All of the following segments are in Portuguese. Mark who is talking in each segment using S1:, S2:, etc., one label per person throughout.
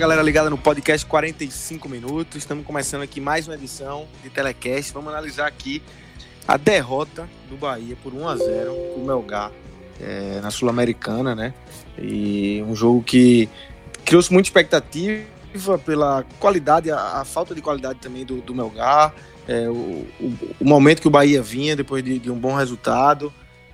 S1: Galera ligada no podcast 45 minutos. Estamos começando aqui mais uma edição de Telecast. Vamos analisar aqui a derrota do Bahia por 1 a 0 o Melgar é, na Sul-Americana, né? E um jogo que criou-se muita expectativa pela qualidade, a, a falta de qualidade também do, do Melgar, é, o, o, o, momento que o Bahia vinha depois de, de um bom resultado,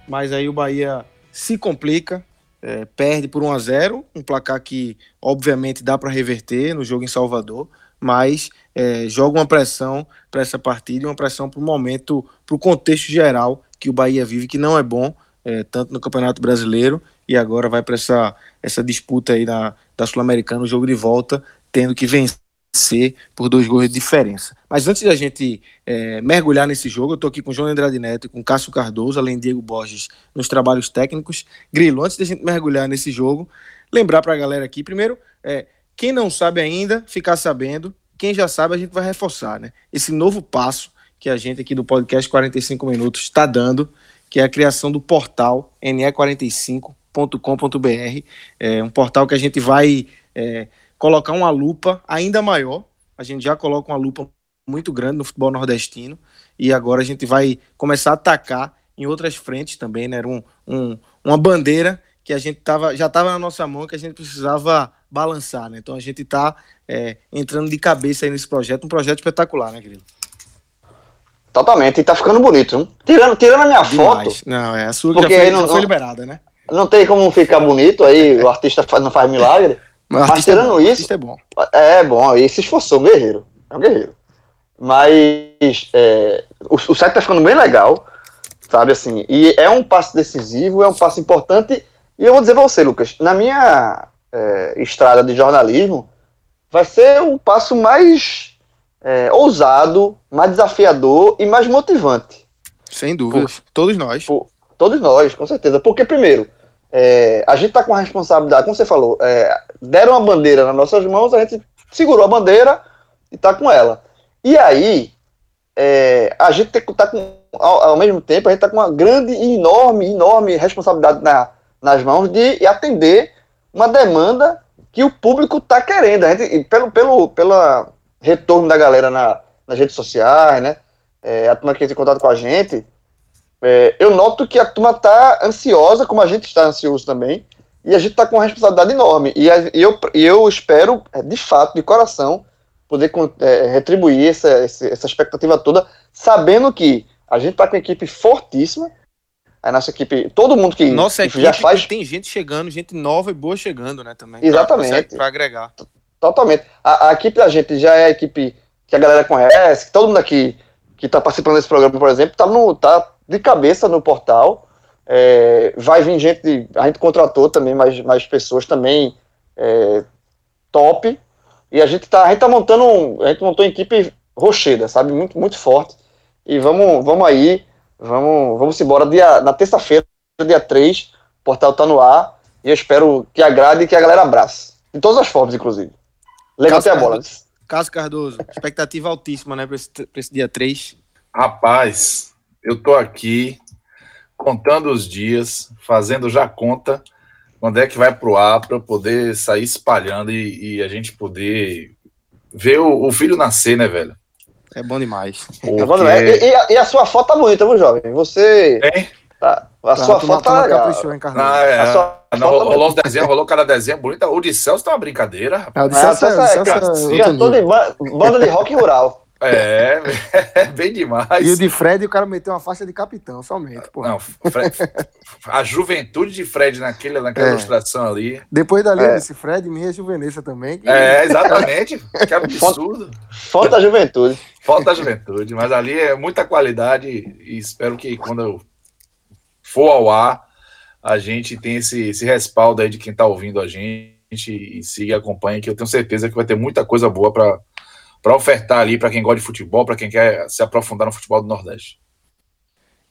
S1: mas aí o Bahia se complica, é, perde por 1 a 0 um placar que obviamente dá para reverter no jogo em Salvador, mas é, joga uma pressão para essa partida uma pressão para o momento, para o contexto geral que o Bahia vive, que não é bom, é, tanto no Campeonato Brasileiro e agora vai para essa, essa disputa aí da, da Sul-Americana, o jogo de volta, tendo que vencer vencer por dois gols de diferença. Mas antes da gente é, mergulhar nesse jogo, eu estou aqui com João Andrade Neto e com Cássio Cardoso, além de Diego Borges nos trabalhos técnicos. Grilo, antes da gente mergulhar nesse jogo, lembrar para a galera aqui, primeiro, é, quem não sabe ainda, ficar sabendo. Quem já sabe, a gente vai reforçar, né? Esse novo passo que a gente aqui do podcast 45 Minutos está dando, que é a criação do portal ne45.com.br. É um portal que a gente vai é, colocar uma lupa ainda maior. A gente já coloca uma lupa muito grande no futebol nordestino e agora a gente vai começar a atacar em outras frentes também, né? Era um, um, uma bandeira que a gente tava, já estava na nossa mão que a gente precisava balançar, né? Então a gente está é, entrando de cabeça aí nesse projeto, um projeto espetacular, né, querido?
S2: Totalmente, e tá ficando bonito, hein? Tirando, tirando a minha Demais.
S1: foto. Não, é a sua porque já foi, não, já foi liberada, né?
S2: Não tem como ficar bonito aí, o artista não faz milagre. Mas, Mas é tirando é isso. É bom. É bom, e se esforçou, um guerreiro. É um guerreiro. Mas é, o, o site tá ficando bem legal, sabe assim? E é um passo decisivo, é um passo importante. E eu vou dizer pra você, Lucas, na minha é, estrada de jornalismo, vai ser um passo mais é, ousado, mais desafiador e mais motivante.
S1: Sem dúvida. Por, todos nós.
S2: Por, todos nós, com certeza. Porque, primeiro, é, a gente está com a responsabilidade, como você falou, é, deram a bandeira nas nossas mãos, a gente segurou a bandeira e está com ela. E aí, é, a gente tem que estar tá com, ao, ao, mesmo tempo, a gente está com uma grande enorme, enorme responsabilidade na, nas mãos de atender uma demanda que o público está querendo. A gente, pelo, pelo, pelo retorno da galera na, nas redes sociais, né? É, a turma que tem contato com a gente, é, eu noto que a turma está ansiosa, como a gente está ansioso também, e a gente está com uma responsabilidade enorme. E, a, e, eu, e eu espero, é, de fato, de coração, poder é, retribuir essa, essa expectativa toda, sabendo que a gente está com uma equipe fortíssima, a nossa equipe, todo mundo que,
S1: nossa
S2: que
S1: equipe já faz. tem gente chegando, gente nova e boa chegando, né? Também.
S2: Exatamente.
S1: Para agregar.
S2: Totalmente. A, a, equipe da gente já é a equipe que a galera conhece, que todo mundo aqui que está participando desse programa, por exemplo, está tá de cabeça no portal. É, vai vir gente, a gente contratou também mais, mais pessoas também é, top. E a gente tá, a gente tá montando, um, a gente montou uma equipe rocheda, sabe? Muito, muito forte. E vamos, vamos aí, vamos, vamos embora dia, na terça-feira, dia 3, o portal tá no ar. E eu espero que agrade e que a galera abrace. De todas as formas, inclusive. Levante a bola.
S1: Cássio Cardoso, expectativa altíssima, né, para esse, esse dia 3.
S3: Rapaz, eu estou aqui contando os dias, fazendo já conta quando é que vai para o ar para poder sair espalhando e, e, a gente poder ver o, o, filho nascer, né, velho?
S1: É bom demais.
S2: Porque... É bom demais. E, e, a, e, a, sua foto tá bonita, viu, jovem? Você. Tá, a tá, sua foto tá legal.
S3: Ah, é. A sua não, rolou, rolou os desenhos, rolou cada desenho bonito. O de Celso tá uma brincadeira, rapaz.
S2: É, o de Celso, é, é, é, é, é, é, é, é, é, é, é, é, de banda de rock rural.
S3: É, é bem demais.
S1: E o de Fred, o cara meteu uma faixa de capitão somente, pô. Não,
S3: Fred, a juventude de Fred naquele, naquela é. ilustração ali.
S1: Depois dali, é. disse Fred, me rejuvenesça também.
S3: Que... É, exatamente. que absurdo.
S2: Falta a juventude.
S3: Falta a juventude, mas ali é muita qualidade e espero que quando eu for ao ar, a gente tenha esse, esse respaldo aí de quem está ouvindo a gente e siga e acompanhe, que eu tenho certeza que vai ter muita coisa boa para para ofertar ali para quem gosta de futebol, para quem quer se aprofundar no futebol do Nordeste.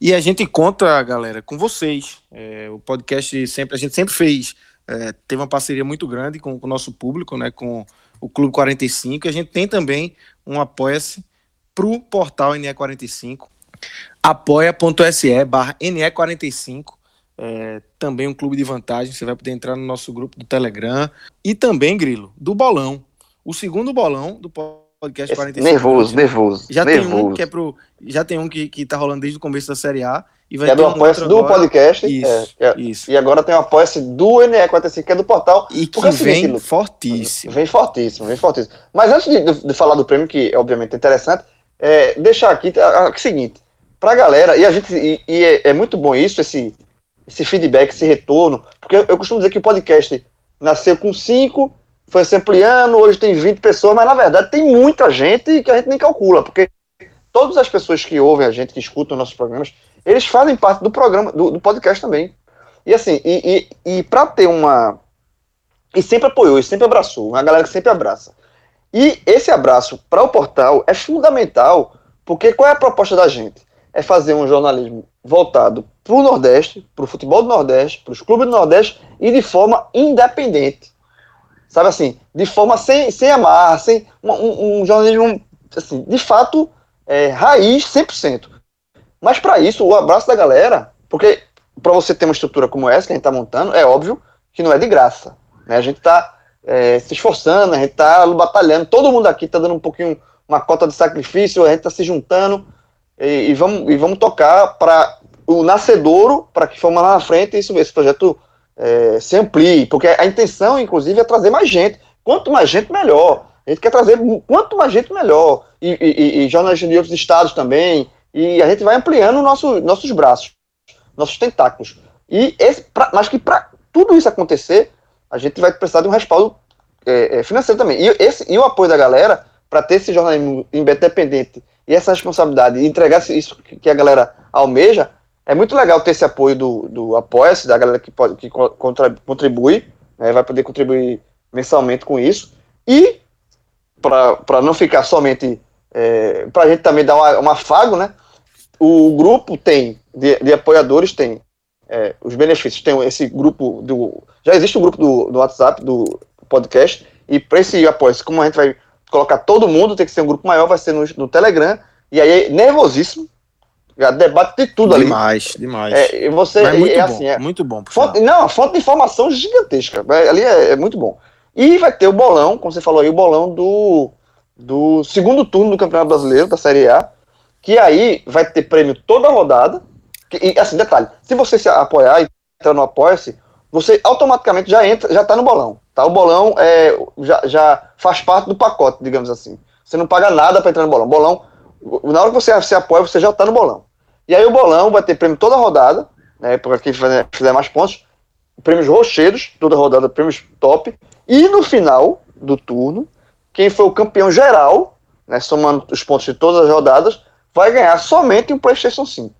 S1: E a gente conta, galera, com vocês. É, o podcast sempre, a gente sempre fez, é, teve uma parceria muito grande com, com, o nosso público, né, com o Clube 45. E a gente tem também um apoia-se para o portal NE45, apoia.se barra NE45. É, também um clube de vantagem. Você vai poder entrar no nosso grupo do Telegram e também, Grilo, do bolão. O segundo bolão do podcast podcast
S2: Esse 45. Nervoso, nervoso.
S1: Já
S2: nervoso.
S1: tem um que é pro. Já tem um que, que tá rolando desde o começo da Série A.
S2: E vai é do um apoia do agora. podcast. Isso, é, é, isso. E agora tem o um apoia do NE45, que é do portal.
S1: E que vem fortíssimo.
S2: Vem fortíssimo, vem fortíssimo. Mas antes de, de, de falar do prêmio, que obviamente é interessante, é, deixar aqui é, o seguinte. Pra galera, e a gente. E, e é, é, muito bom isso, esse, esse feedback, esse retorno. Porque eu, eu costumo dizer que o podcast nasceu com cinco foi se ampliando, hoje tem 20 pessoas, mas na verdade tem muita gente que a gente nem calcula, porque todas as pessoas que ouvem a gente, que escutam nossos programas, eles fazem parte do programa, do, do podcast também. E assim, e, e, e para ter uma. E sempre apoiou, e sempre abraçou, uma galera que sempre abraça. E esse abraço para o portal é fundamental, porque qual é a proposta da gente? É fazer um jornalismo voltado para o Nordeste, para o futebol do Nordeste, para os clubes do Nordeste e de forma independente sabe assim, de forma sem, sem amar, sem um, um jornalismo, assim, de fato, é, raiz 100%. Mas para isso, o abraço da galera, porque para você ter uma estrutura como essa que a gente está montando, é óbvio que não é de graça. Né? A gente está é, se esforçando, a gente está batalhando, todo mundo aqui está dando um pouquinho, uma cota de sacrifício, a gente está se juntando e, e, vamos, e vamos tocar para o nascedouro, para que forma lá na frente isso, esse projeto é, se amplie, porque a intenção, inclusive, é trazer mais gente. Quanto mais gente, melhor. A gente quer trazer quanto mais gente, melhor. E, e, e jornalistas de outros estados também. E a gente vai ampliando nosso, nossos braços, nossos tentáculos. E esse, pra, mas que para tudo isso acontecer, a gente vai precisar de um respaldo é, é, financeiro também. E, esse, e o apoio da galera para ter esse jornalismo independente e essa responsabilidade e entregar isso que a galera almeja, é muito legal ter esse apoio do, do Apoia-se, da galera que, pode, que contribui, né, vai poder contribuir mensalmente com isso. E, para não ficar somente. É, para a gente também dar uma, um afago, né? O grupo tem, de, de apoiadores, tem é, os benefícios. Tem esse grupo do. Já existe o um grupo do, do WhatsApp, do podcast, e para esse apoio, como a gente vai colocar todo mundo, tem que ser um grupo maior, vai ser no, no Telegram. E aí, nervosíssimo, debate de tudo
S1: demais, ali. Demais, demais.
S2: É, você,
S1: é muito
S2: é,
S1: bom, assim, é, muito bom.
S2: Fonte, não, fonte de informação gigantesca. É, ali é, é, muito bom. E vai ter o bolão, como você falou aí, o bolão do, do segundo turno do Campeonato Brasileiro, da Série A, que aí vai ter prêmio toda a rodada. Que, e assim, detalhe, se você se apoiar e entrar no Apoia-se, você automaticamente já entra, já está no bolão. Tá? O bolão é, já, já faz parte do pacote, digamos assim. Você não paga nada para entrar no bolão. Bolão na hora que você se apoia, você já está no bolão. E aí o bolão vai ter prêmio toda rodada, né, para quem fizer, mais pontos, prêmios rochedos, toda rodada, prêmios top. E no final do turno, quem foi o campeão geral, né, somando os pontos de todas as rodadas, vai ganhar somente um PlayStation 5.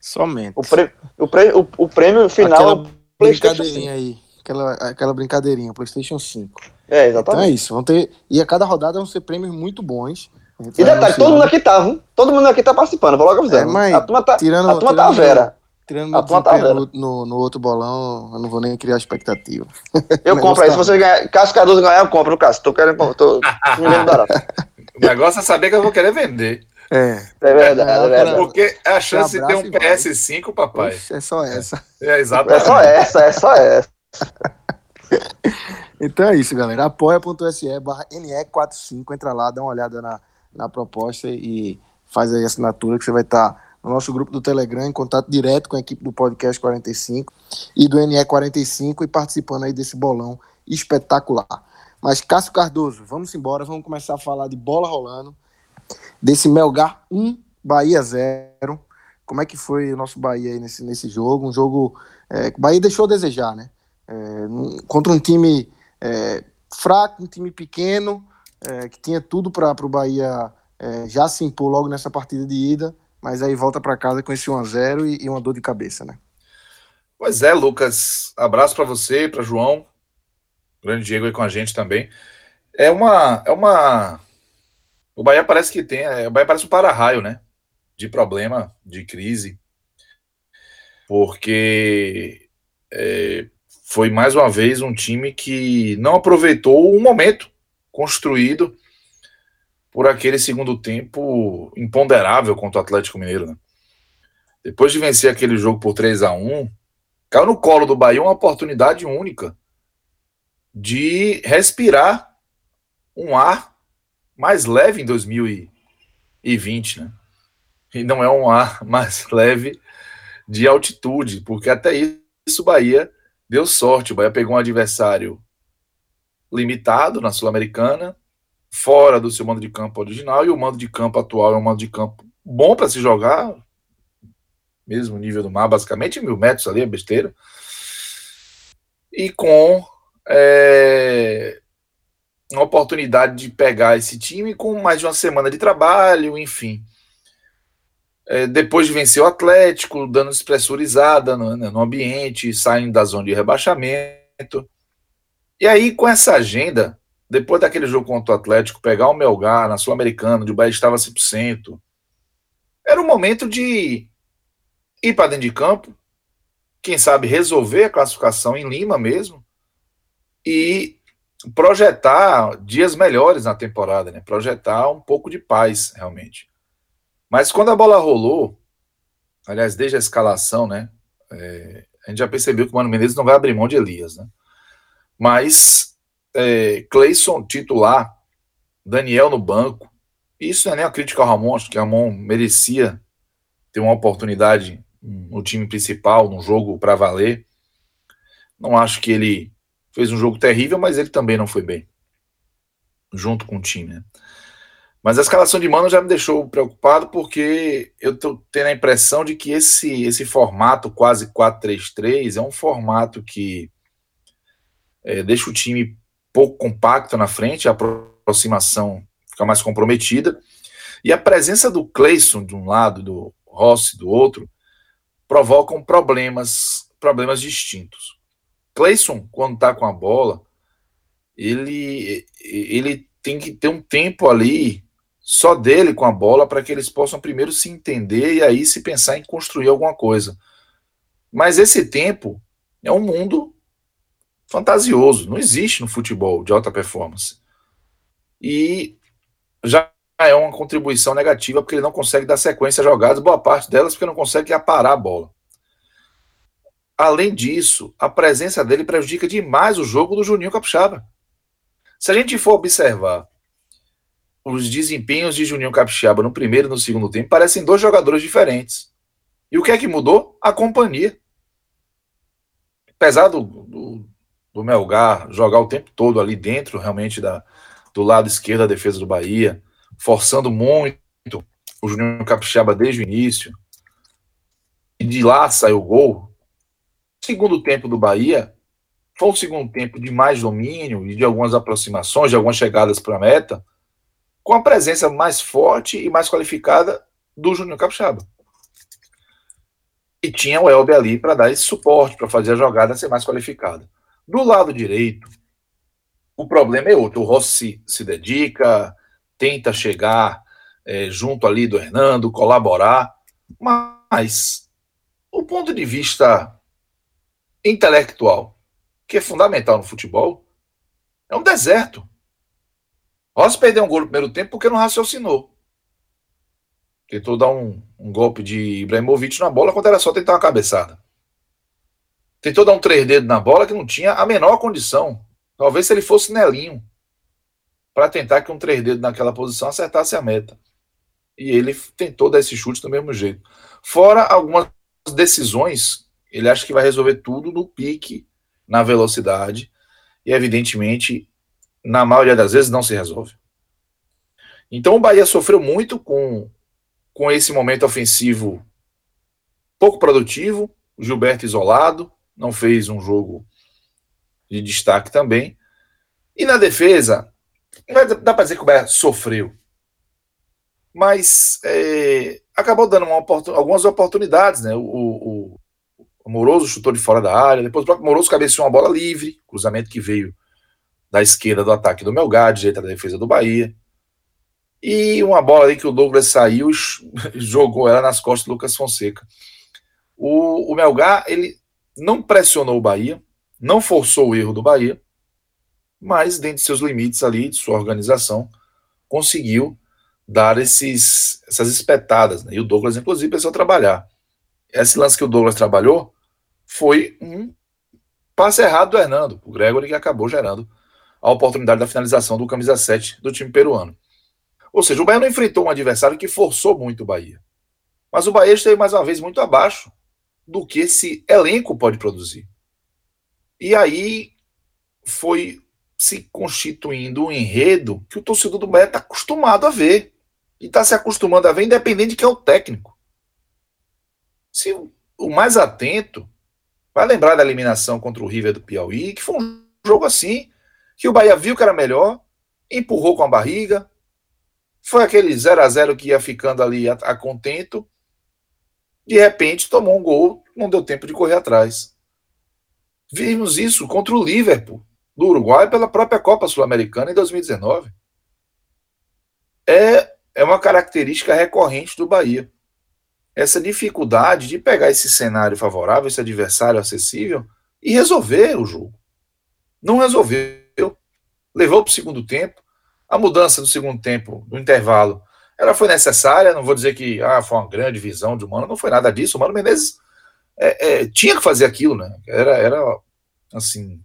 S1: Somente.
S2: O, prêmio, o, prêmio, o, o prêmio final
S1: aquela é o PlayStation 5. aí, aquela, aquela brincadeirinha, PlayStation 5.
S2: É, exatamente.
S1: Então é isso. Vão ter, e a cada rodada vão ser prêmios muito bons.
S2: E detalhe, todo mundo aqui tá, viu? Todo mundo aqui tá participando, vou logo avisando. É,
S1: mas
S2: a turma tá,
S1: tirando,
S2: a turma tá
S1: tirando,
S2: tá vera.
S1: Tirando a turma tá vera. No, no, outro bolão, eu não vou nem criar expectativa.
S2: Eu compro aí, tá... se você ganhar, Cássio Cardoso ganhar, eu compro, Cássio. Tô querendo, tô, me barato.
S3: O negócio é saber que eu vou querer vender.
S2: É. É verdade, é verdade.
S3: Porque a chance de ter um PS5, papai.
S1: Oxe, é só essa.
S3: É, exatamente.
S2: É só essa, é só essa.
S1: então é isso, galera. apoia.se barra NE45. Entra lá, dá uma olhada na na proposta e faz aí a assinatura que você vai estar no nosso grupo do Telegram, em contato direto com a equipe do Podcast 45 e do NE 45 e participando aí desse bolão espetacular. Mas Cássio Cardoso, vamos embora, vamos começar a falar de bola rolando. desse Melgar 1, Bahia 0. Como é que foi o nosso Bahia aí nesse, nesse jogo? Um jogo é, que o Bahia deixou a desejar, né? É, contra um time é, fraco, um time pequeno, é, que tinha tudo para o Bahia é, já se impor logo nessa partida de ida, mas aí volta para casa com esse 1x0 e, e, uma dor de cabeça, né?
S3: Pois é, Lucas. Abraço para você, para João. O grande Diego aí com a gente também. É uma. É uma. O Bahia parece que tem. É, o Bahia parece um para-raio, né? De problema, de crise. Porque é, foi mais uma vez um time que não aproveitou o momento construído por aquele segundo tempo imponderável contra o Atlético Mineiro. Né? Depois de vencer aquele jogo por 3 a 1 caiu no colo do Bahia uma oportunidade única de respirar um ar mais leve em 2020, né? E não é um ar mais leve de altitude, porque até isso o Bahia deu sorte. O Bahia pegou um adversário limitado na Sul-Americana, fora do seu mando de campo original, e o mando de campo atual é um mando de campo bom para se jogar, mesmo nível do mar, basicamente, mil metros ali, é besteira. E com é, uma oportunidade de pegar esse time com mais de uma semana de trabalho, enfim. É, depois de vencer o Atlético, dando despressurizada no, né, no ambiente, saindo da zona de rebaixamento. E aí, com essa agenda, depois daquele jogo contra o Atlético, pegar o Melgar na Sul-Americana, onde o Bahia estava 100%, era o momento de ir para dentro de campo, quem sabe resolver a classificação em Lima mesmo, e projetar dias melhores na temporada, né? Projetar um pouco de paz, realmente. Mas quando a bola rolou, aliás, desde a escalação, né? É, a gente já percebeu que o Mano Menezes não vai abrir mão de Elias, né? Mas é, titular, Daniel no banco, isso não é nem a crítica ao Ramon, acho que o Ramon merecia ter uma oportunidade no time principal, num jogo para valer. Não acho que ele fez um jogo terrível, mas ele também não foi bem, junto com o time. Né? Mas a escalação de Mano já me deixou preocupado, porque eu tô tendo a impressão de que esse, esse formato quase 4-3-3 é um formato que é, deixa o time pouco compacto na frente, a aproximação fica mais comprometida. E a presença do Cleison de um lado, do Rossi do outro, provocam problemas, problemas distintos. Cleison, quando está com a bola, ele, ele tem que ter um tempo ali só dele com a bola para que eles possam primeiro se entender e aí se pensar em construir alguma coisa. Mas esse tempo é um mundo fantasioso, não existe no futebol de alta performance. E já é uma contribuição negativa porque ele não consegue dar sequência a jogadas, boa parte delas porque não consegue aparar a bola. Além disso, a presença dele prejudica demais o jogo do Juninho Capixaba. Se a gente for observar os desempenhos de Juninho Capixaba no primeiro e no segundo tempo, parecem dois jogadores diferentes. E o que é que mudou? A companhia. Apesar do, do, do Melgar jogar o tempo todo ali dentro, realmente, da, do lado esquerdo da defesa do Bahia, forçando muito o Juninho Capixaba desde o início. E de lá saiu o gol. Segundo tempo do Bahia foi um segundo tempo de mais domínio e de algumas aproximações, de algumas chegadas para a meta, com a presença mais forte e mais qualificada do Juninho Capixaba. E tinha o Elber ali para dar esse suporte, para fazer a jogada ser mais qualificada. Do lado direito, o problema é outro. O Rossi se dedica, tenta chegar é, junto ali do Hernando, colaborar, mas o ponto de vista intelectual, que é fundamental no futebol, é um deserto. Rossi perdeu um gol no primeiro tempo porque não raciocinou. Tentou dar um, um golpe de Ibrahimovic na bola quando era só tentar uma cabeçada. Tentou dar um três dedos na bola que não tinha a menor condição. Talvez se ele fosse Nelinho. Para tentar que um três dedos naquela posição acertasse a meta. E ele tentou dar esse chute do mesmo jeito. Fora algumas decisões, ele acha que vai resolver tudo no pique, na velocidade. E evidentemente, na maioria das vezes, não se resolve. Então o Bahia sofreu muito com, com esse momento ofensivo pouco produtivo, Gilberto isolado, não fez um jogo de destaque também. E na defesa, dá para dizer que o Bahia sofreu. Mas é, acabou dando oportun, algumas oportunidades, né? O, o, o, Moroso chutou de fora da área, depois o próprio Moroso cabeceou uma bola livre, cruzamento que veio da esquerda do ataque do Melgar, direita da defesa do Bahia. E uma bola ali que o Douglas saiu e jogou ela nas costas do Lucas Fonseca. O, o Melgar, ele não pressionou o Bahia, não forçou o erro do Bahia, mas dentro de seus limites ali, de sua organização, conseguiu dar esses, essas espetadas. Né? E o Douglas, inclusive, precisou trabalhar. Esse lance que o Douglas trabalhou foi um passe errado do Hernando, o Gregory, que acabou gerando a oportunidade da finalização do camisa 7 do time peruano. Ou seja, o Bahia não enfrentou um adversário que forçou muito o Bahia. Mas o Bahia esteve mais uma vez muito abaixo do que esse elenco pode produzir. E aí foi se constituindo um enredo que o torcedor do Bahia está acostumado a ver. E está se acostumando a ver, independente de quem é o técnico. Se o mais atento vai lembrar da eliminação contra o River do Piauí, que foi um jogo assim, que o Bahia viu que era melhor, empurrou com a barriga, foi aquele 0 a 0 que ia ficando ali a, a contento, de repente tomou um gol, não deu tempo de correr atrás. Vimos isso contra o Liverpool, do Uruguai, pela própria Copa Sul-Americana em 2019. É, é uma característica recorrente do Bahia. Essa dificuldade de pegar esse cenário favorável, esse adversário acessível e resolver o jogo. Não resolveu. Levou para o segundo tempo. A mudança do segundo tempo, no intervalo, ela foi necessária. Não vou dizer que ah, foi uma grande visão de Mano, não foi nada disso. O Mano Menezes é, é, tinha que fazer aquilo, né? Era, era assim,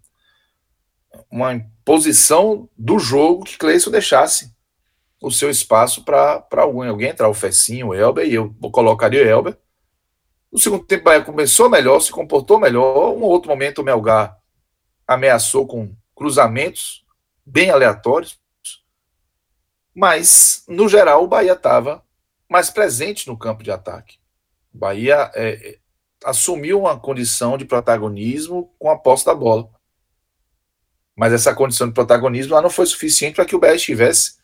S3: uma imposição do jogo que Cleison deixasse o seu espaço para alguém, alguém entrar, o Fecinho, o Elber, e eu colocaria o Elber. No segundo tempo, o Bahia começou melhor, se comportou melhor. Um outro momento, o Melgar ameaçou com cruzamentos bem aleatórios. Mas, no geral, o Bahia estava mais presente no campo de ataque. O Bahia é, assumiu uma condição de protagonismo com a posse da bola. Mas essa condição de protagonismo lá não foi suficiente para que o Bahia estivesse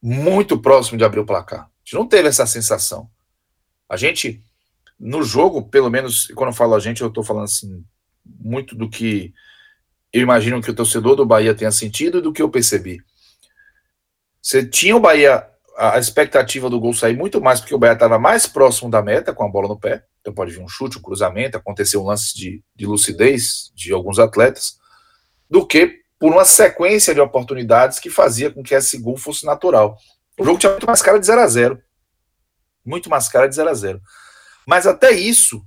S3: muito próximo de abrir o placar. A gente não teve essa sensação. A gente, no jogo, pelo menos, quando eu falo a gente, eu estou falando assim, muito do que eu imagino que o torcedor do Bahia tenha sentido e do que eu percebi. Você tinha o Bahia, a expectativa do gol sair muito mais porque o Bahia estava mais próximo da meta com a bola no pé. Então pode vir um chute, um cruzamento, acontecer um lance de, de lucidez de alguns atletas, do que por uma sequência de oportunidades que fazia com que esse gol fosse natural. O jogo tinha muito mais cara de 0 a 0 Muito mais cara de 0 a 0 Mas até isso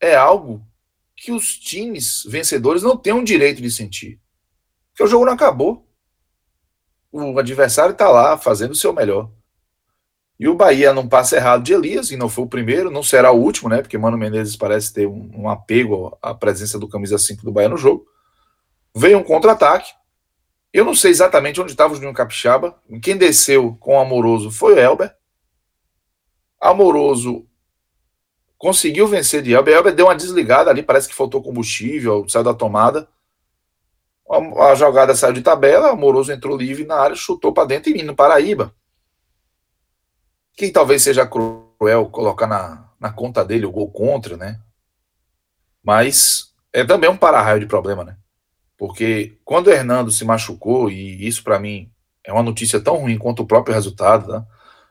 S3: é algo que os times vencedores não têm o direito de sentir. Porque o jogo não acabou. O adversário está lá fazendo o seu melhor. E o Bahia não passa errado de Elias, e não foi o primeiro, não será o último, né? Porque Mano Menezes parece ter um, um apego à presença do camisa 5 do Bahia no jogo. Veio um contra-ataque. Eu não sei exatamente onde estava o Juninho Capixaba. Quem desceu com o Amoroso foi o Elber. Amoroso conseguiu vencer de Elber. Elber deu uma desligada ali, parece que faltou combustível, saiu da tomada. A, a jogada saiu de tabela, Amoroso entrou livre na área, chutou para dentro e no Paraíba que talvez seja cruel colocar na, na conta dele o gol contra, né? Mas é também um para-raio de problema, né? Porque quando o Hernando se machucou, e isso para mim é uma notícia tão ruim quanto o próprio resultado, né?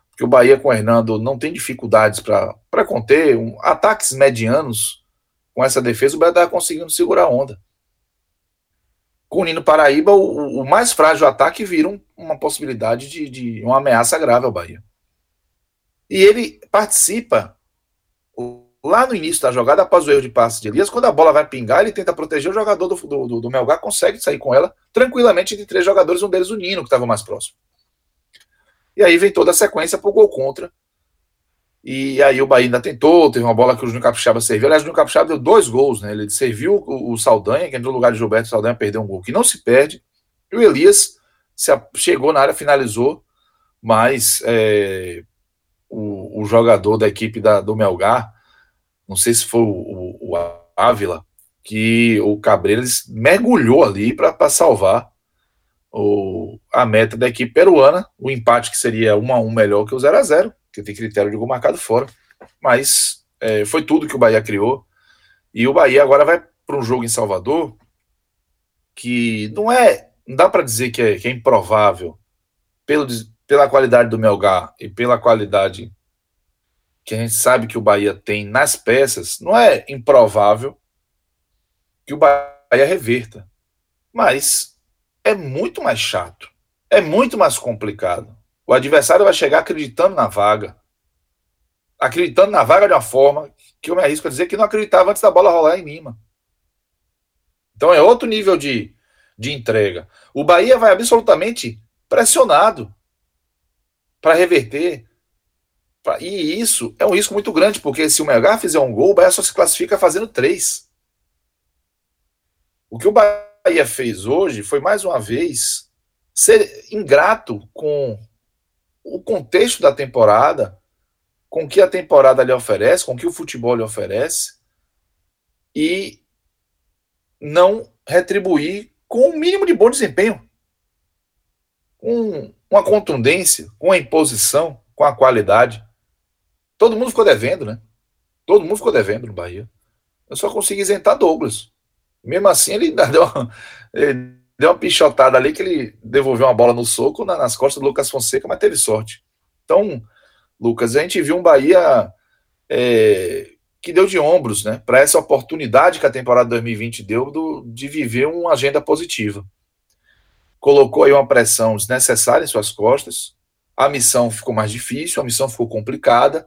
S3: Porque o Bahia com o Hernando não tem dificuldades para conter um, ataques medianos com essa defesa, o Bahia estava conseguindo segurar a onda. Com o Nino Paraíba, o, o mais frágil ataque vira um, uma possibilidade de, de uma ameaça grave ao Bahia. E ele participa lá no início da jogada, após o erro de passe de Elias, quando a bola vai pingar, ele tenta proteger o jogador do, do, do Melgar, consegue sair com ela tranquilamente entre três jogadores, um deles o Nino, que estava mais próximo. E aí vem toda a sequência para o gol contra. E aí o Bahia ainda tentou, teve uma bola que o Júnior Capixaba serviu. Aliás, o Júnior Capixaba deu dois gols, né? Ele serviu o, o Saldanha, que entrou no lugar de Gilberto, Saldanha perdeu um gol que não se perde. E o Elias se, chegou na área, finalizou mas é, o, o, jogador da equipe da, do Melgar, não sei se foi o, o, o Ávila, que o Cabreiras mergulhou ali para salvar o, a meta da equipe peruana, o empate que seria 1 a 1 melhor que o 0 a 0 que tem critério de gol marcado fora, mas é, foi tudo que o Bahia criou, e o Bahia agora vai para um jogo em Salvador que não é, não dá para dizer que é, que é improvável pelo, pela qualidade do Melgar e pela qualidade que a gente sabe que o Bahia tem nas peças, não é improvável que o Bahia reverta. Mas é muito mais chato, é muito mais complicado. O adversário vai chegar acreditando na vaga. Acreditando na vaga de uma forma que eu me arrisco a dizer que não acreditava antes da bola rolar em Lima. Então é outro nível de, de entrega. O Bahia vai absolutamente pressionado para reverter. E isso é um risco muito grande, porque se o Melgar fizer um gol, o Bahia só se classifica fazendo três. O que o Bahia fez hoje foi, mais uma vez, ser ingrato com o contexto da temporada, com que a temporada lhe oferece, com que o futebol lhe oferece, e não retribuir com o um mínimo de bom desempenho. Com uma contundência, com a imposição, com a qualidade. Todo mundo ficou devendo, né? Todo mundo ficou devendo no Bahia. Eu só consegui isentar Douglas. Mesmo assim, ele deu uma, ele deu uma pichotada ali que ele devolveu uma bola no soco nas costas do Lucas Fonseca, mas teve sorte. Então, Lucas, a gente viu um Bahia é, que deu de ombros né, para essa oportunidade que a temporada 2020 deu do, de viver uma agenda positiva. Colocou aí uma pressão desnecessária em suas costas, a missão ficou mais difícil, a missão ficou complicada,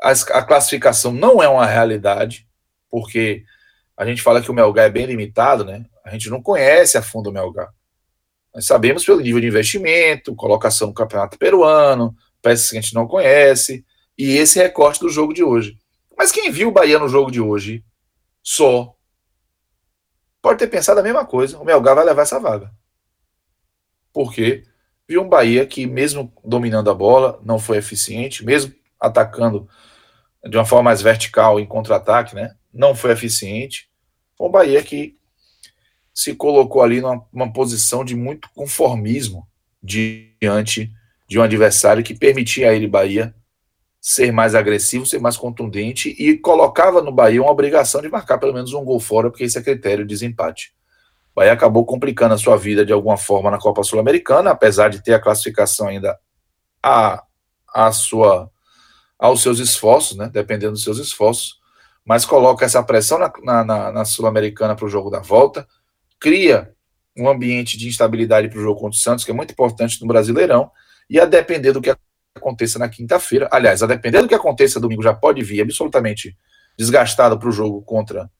S3: a, a classificação não é uma realidade, porque a gente fala que o Melgar é bem limitado, né? A gente não conhece a fundo o Melgar. Nós sabemos pelo nível de investimento, colocação no campeonato peruano, peças que a gente não conhece, e esse recorte do jogo de hoje. Mas quem viu o Bahia no jogo de hoje só pode ter pensado a mesma coisa. O Melgar vai levar essa vaga. Porque viu um Bahia que, mesmo dominando a bola, não foi eficiente, mesmo atacando de uma forma mais vertical em contra-ataque, né? Não foi eficiente. Foi um Bahia que se colocou ali numa, numa posição de muito conformismo diante de um adversário que permitia a ele, Bahia, ser mais agressivo, ser mais contundente e colocava no Bahia uma obrigação de marcar pelo menos um gol fora, porque esse é critério de desempate. O Bahia acabou complicando a sua vida de alguma forma na Copa Sul-Americana, apesar de ter a classificação ainda a, a sua, aos seus esforços, né, dependendo dos seus esforços, mas coloca essa pressão na, na, na Sul-Americana para o jogo da volta, cria um ambiente de instabilidade para o jogo contra o Santos, que é muito importante no Brasileirão, e a depender do que aconteça na quinta-feira. Aliás, a depender do que aconteça domingo, já pode vir absolutamente desgastado para o jogo contra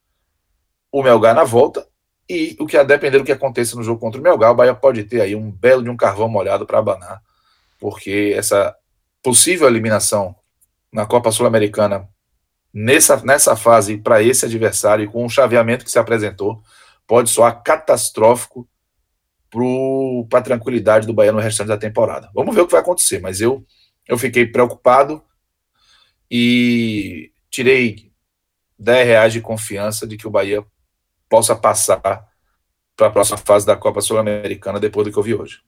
S3: o Melgar na volta. E o que a depender do que aconteça no jogo contra o Melgar, o Bahia pode ter aí um belo de um carvão molhado para abanar, porque essa possível eliminação na Copa Sul-Americana nessa, nessa fase para esse adversário, com o chaveamento que se apresentou, pode soar catastrófico para a tranquilidade do Bahia no restante da temporada. Vamos ver o que vai acontecer, mas eu eu fiquei preocupado e tirei 10 reais de confiança de que o Bahia possa passar para a próxima fase da Copa Sul-Americana depois do que eu vi hoje.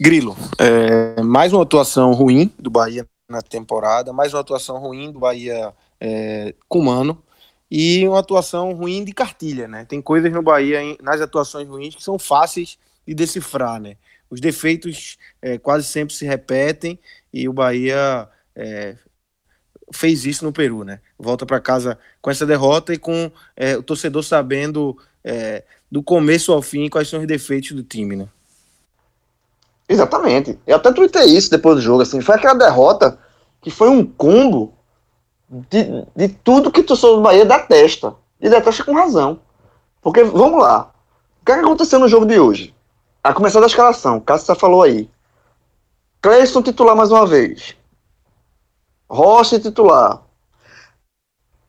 S1: Grilo, é, mais uma atuação ruim do Bahia na temporada, mais uma atuação ruim do Bahia é, com Mano e uma atuação ruim de cartilha, né? Tem coisas no Bahia, nas atuações ruins, que são fáceis de decifrar, né? os defeitos é, quase sempre se repetem e o Bahia é, fez isso no Peru, né? Volta para casa com essa derrota e com é, o torcedor sabendo é, do começo ao fim quais são os defeitos do time, né?
S2: Exatamente. Eu até tuitei isso depois do jogo, assim, foi aquela derrota que foi um combo de, de tudo que o torcedor do Bahia detesta. E detesta com razão. Porque, vamos lá, o que, é que aconteceu no jogo de hoje? A começar da escalação, Cássio falou aí. Cleison titular mais uma vez. Rossi titular.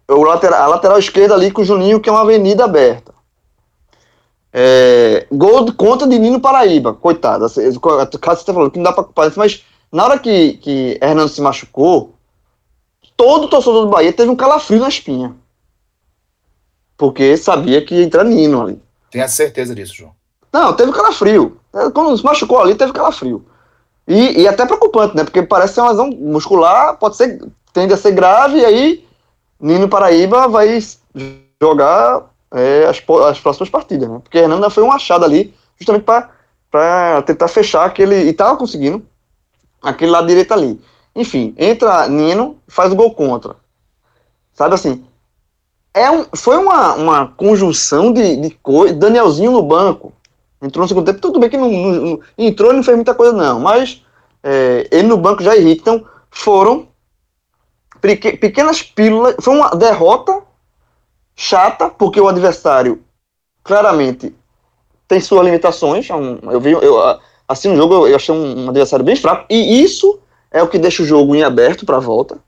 S2: O lateral, a lateral esquerda ali com o Juninho, que é uma avenida aberta. É, gol de conta de Nino Paraíba, coitado. Caso você tá falando que não dá pra culpar isso, mas na hora que, que Hernando se machucou, todo torcedor do Bahia teve um calafrio na espinha. Porque sabia que ia entrar Nino ali.
S3: Tenha certeza disso, João.
S2: Não, teve calafrio. Quando se machucou ali, teve calafrio. E, e até preocupante, né? Porque parece ser uma lesão muscular, pode ser, tende a ser grave, e aí Nino Paraíba vai jogar é, as, as próximas partidas, né? Porque Hernanda foi um achado ali, justamente para tentar fechar aquele. E tava conseguindo aquele lado direito ali. Enfim, entra Nino, faz o gol contra. Sabe assim? É um, foi uma, uma conjunção de, de coisas. Danielzinho no banco. Entrou no segundo tempo. Tudo bem que não, não, não entrou e não fez muita coisa, não. Mas é, ele no banco já irrita. Então, foram pequenas pílulas. Foi uma derrota chata, porque o adversário claramente tem suas limitações. É eu vi, eu, assim, no jogo eu achei um, adversário bem fraco, e isso é o que deixa o jogo em aberto para a volta,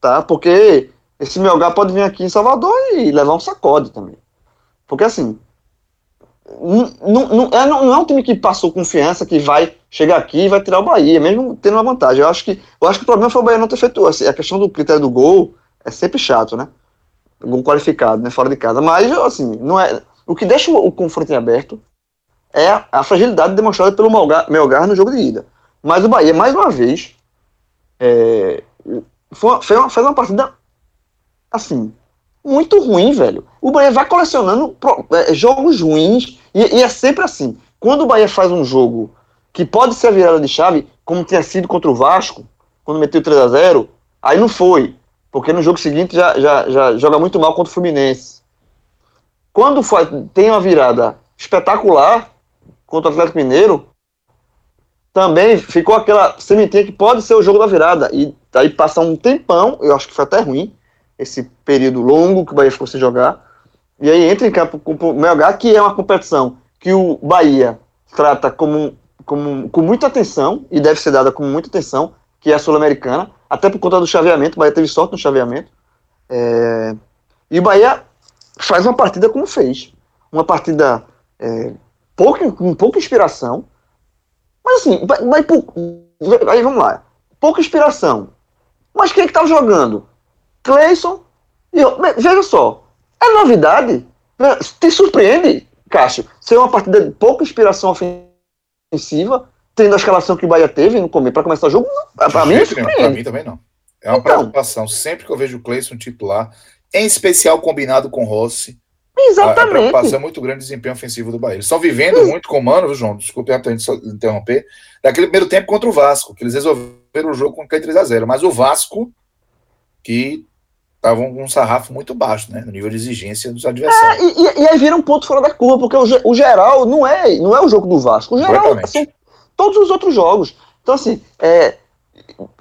S2: tá? Porque esse Melgar pode vir aqui em Salvador e levar um sacode também. Porque assim, não, não, é, não, é um time que passou confiança, que vai chegar aqui e vai tirar o Bahia, mesmo tendo uma vantagem. Eu acho que, eu acho que o problema foi o Bahia não ter feito. Assim, a questão do critério do gol é sempre chato, né? Gol qualificado, né? Fora de casa. Mas, assim, não é. O que deixa o, confronto em aberto é a, fragilidade demonstrada pelo Melgar, Melgar, no jogo de ida. Mas o Bahia, mais uma vez, é, foi, uma, fez uma partida assim, muito ruim, velho. O Bahia vai colecionando é, jogos ruins e, e, é sempre assim. Quando o Bahia faz um jogo que pode ser a virada de chave, como tinha sido contra o Vasco, quando meteu 3 a 0 aí não foi. Porque no jogo seguinte já, já, já joga muito mal contra o Fluminense. Quando foi, tem uma virada espetacular, contra o Atlético Mineiro, também ficou aquela sementinha que pode ser o jogo da virada. E aí passa um tempão, eu acho que foi até ruim, esse período longo que o Bahia ficou sem jogar. E aí entra em campo com o Melgar, que é uma competição que o Bahia trata como, como, com muita atenção, e deve ser dada com muita atenção, que é a Sul-Americana, até por conta do chaveamento, o Bahia teve sorte no chaveamento. É, e o Bahia faz uma partida como fez. Uma partida é, pouca, com pouca inspiração. Mas assim, vai, vai, aí vamos lá. Pouca inspiração. Mas quem é que tá jogando? Cleison. Veja só, é novidade. Te surpreende, Cássio, ser uma partida de pouca inspiração ofensiva, tendo a escalação que o Bahia teve no começo para começar o jogo. Para mim,
S3: Para mim também não. É uma então, preocupação. Sempre que eu vejo o Cleison titular, em especial combinado com Rossi,
S2: Exatamente. A, a
S3: preocupação é muito grande desempenho ofensivo do Bahia. Eles estão vivendo Isso. muito com o Mano, João? Desculpe interromper. Daquele primeiro tempo contra o Vasco, que eles resolveram o jogo com aquele 3x0. Mas o Vasco, que estava com um sarrafo muito baixo, né? No nível de exigência dos adversários.
S2: É, e, e, aí vira um ponto fora da curva, porque o, o, geral não é, não é o jogo do Vasco. O geral são todos os outros jogos. Então, assim, é,